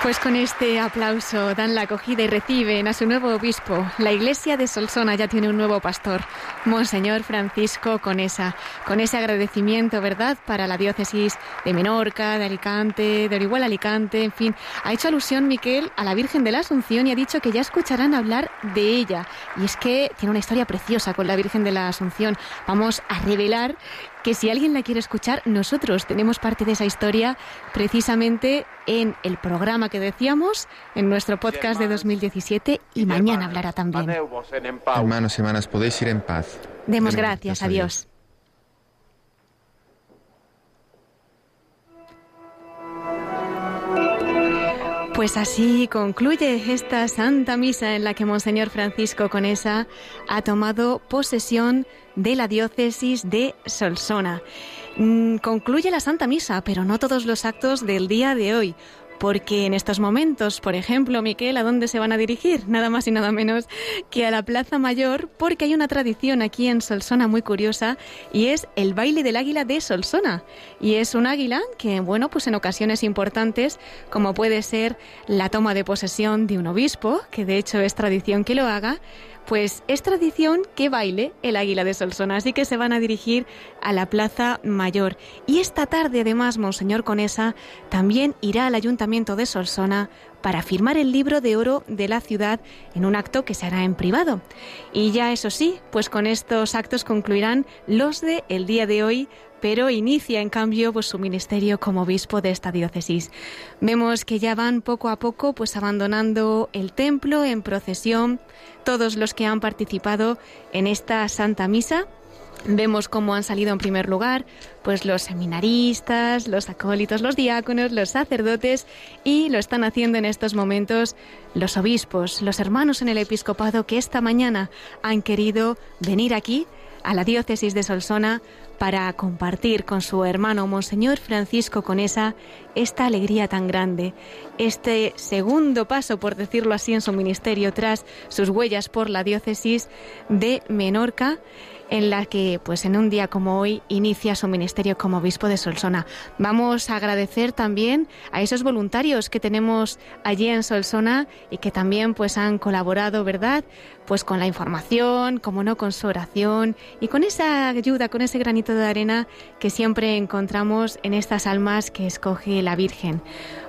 Pues con este aplauso dan la acogida y reciben a su nuevo obispo. La iglesia de Solsona ya tiene un nuevo pastor, Monseñor Francisco Conesa. Con ese agradecimiento, ¿verdad?, para la diócesis de Menorca, de Alicante, de Orihuela Alicante, en fin. Ha hecho alusión Miquel a la Virgen de la Asunción y ha dicho que ya escucharán hablar de ella. Y es que tiene una historia preciosa con la Virgen de la Asunción. Vamos a revelar que si alguien la quiere escuchar, nosotros tenemos parte de esa historia precisamente en el programa que decíamos, en nuestro podcast de 2017 y mañana hablará también. Hermanos y hermanas, podéis ir en paz. Demos gracias a Dios. Pues así concluye esta Santa Misa en la que Monseñor Francisco Conesa ha tomado posesión de la diócesis de Solsona. Mm, concluye la Santa Misa, pero no todos los actos del día de hoy. Porque en estos momentos, por ejemplo, Miquel, ¿a dónde se van a dirigir? Nada más y nada menos que a la Plaza Mayor, porque hay una tradición aquí en Solsona muy curiosa y es el baile del águila de Solsona. Y es un águila que, bueno, pues en ocasiones importantes, como puede ser la toma de posesión de un obispo, que de hecho es tradición que lo haga, pues es tradición que baile el águila de Solsona, así que se van a dirigir a la Plaza Mayor. Y esta tarde, además, Monseñor Conesa también irá al Ayuntamiento de Solsona para firmar el libro de oro de la ciudad en un acto que se hará en privado. Y ya eso sí, pues con estos actos concluirán los de el día de hoy, pero inicia en cambio pues su ministerio como obispo de esta diócesis. Vemos que ya van poco a poco pues abandonando el templo en procesión todos los que han participado en esta Santa Misa. Vemos cómo han salido en primer lugar pues los seminaristas, los acólitos, los diáconos, los sacerdotes y lo están haciendo en estos momentos los obispos, los hermanos en el episcopado que esta mañana han querido venir aquí a la diócesis de Solsona para compartir con su hermano Monseñor Francisco Conesa esta alegría tan grande, este segundo paso, por decirlo así, en su ministerio tras sus huellas por la diócesis de Menorca en la que, pues en un día como hoy, inicia su ministerio como obispo de Solsona. Vamos a agradecer también a esos voluntarios que tenemos allí en Solsona y que también pues han colaborado, ¿verdad? Pues con la información, como no, con su oración y con esa ayuda, con ese granito de arena que siempre encontramos en estas almas que escoge la Virgen.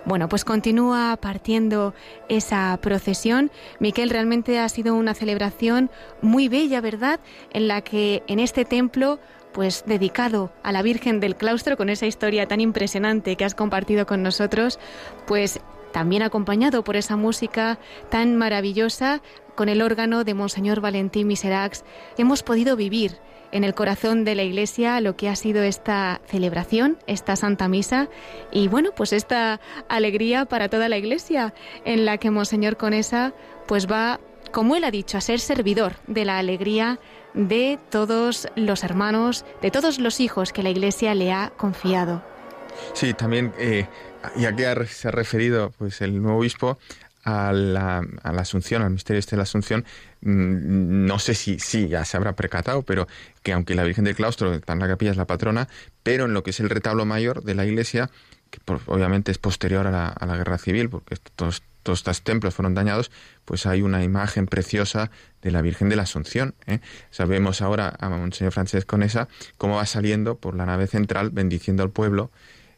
Bueno, pues continúa partiendo esa procesión. Miquel, realmente ha sido una celebración muy bella, ¿verdad? En la que en este templo pues dedicado a la Virgen del Claustro con esa historia tan impresionante que has compartido con nosotros, pues también acompañado por esa música tan maravillosa con el órgano de Monseñor Valentín Miserax, hemos podido vivir en el corazón de la Iglesia lo que ha sido esta celebración, esta Santa Misa y bueno, pues esta alegría para toda la Iglesia en la que Monseñor Conesa pues va, como él ha dicho, a ser servidor de la alegría de todos los hermanos, de todos los hijos que la Iglesia le ha confiado. Sí, también, eh, ya que se ha referido pues el nuevo obispo a la, Asunción, al misterio este de la Asunción, mmm, no sé si, si ya se habrá percatado, pero que aunque la Virgen del Claustro, en la capilla, es la patrona, pero en lo que es el retablo mayor de la iglesia, que obviamente es posterior a la, a la guerra civil, porque todos, estos templos fueron dañados, pues hay una imagen preciosa de la Virgen de la Asunción. ¿eh? Sabemos ahora a Monseñor Francesc Conesa cómo va saliendo por la nave central bendiciendo al pueblo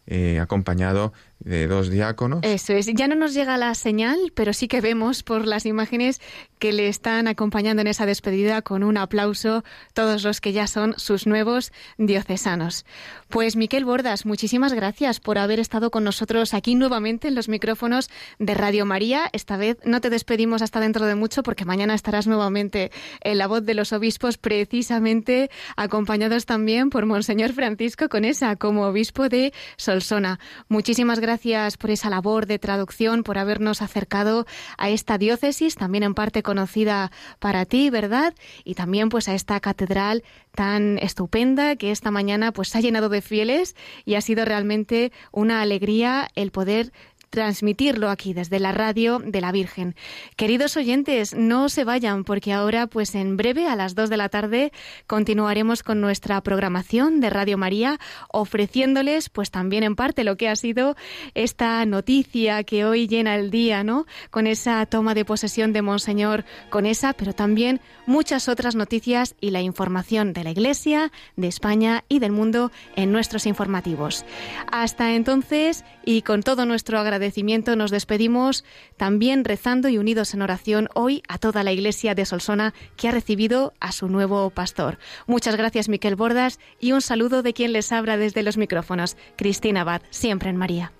eh, acompañado de dos diáconos. Eso es. Ya no nos llega la señal, pero sí que vemos por las imágenes que le están acompañando en esa despedida con un aplauso todos los que ya son sus nuevos diocesanos. Pues Miquel Bordas, muchísimas gracias por haber estado con nosotros aquí nuevamente en los micrófonos de Radio María. Esta vez no te despedimos hasta dentro de mucho porque mañana estarás nuevamente en la voz de los obispos precisamente acompañados también por Monseñor Francisco Conesa como obispo de Solsona. Muchísimas gracias gracias por esa labor de traducción, por habernos acercado a esta diócesis, también en parte conocida para ti, ¿verdad? Y también pues a esta catedral tan estupenda que esta mañana pues ha llenado de fieles y ha sido realmente una alegría el poder transmitirlo aquí desde la radio de la Virgen. Queridos oyentes, no se vayan porque ahora, pues en breve, a las 2 de la tarde, continuaremos con nuestra programación de Radio María, ofreciéndoles, pues también en parte lo que ha sido esta noticia que hoy llena el día, ¿no? Con esa toma de posesión de Monseñor con esa, pero también muchas otras noticias y la información de la Iglesia, de España y del mundo en nuestros informativos. Hasta entonces y con todo nuestro agradecimiento, agradecimiento nos despedimos también rezando y unidos en oración hoy a toda la iglesia de Solsona que ha recibido a su nuevo pastor. Muchas gracias Miquel Bordas y un saludo de quien les habla desde los micrófonos, Cristina Abad, siempre en María.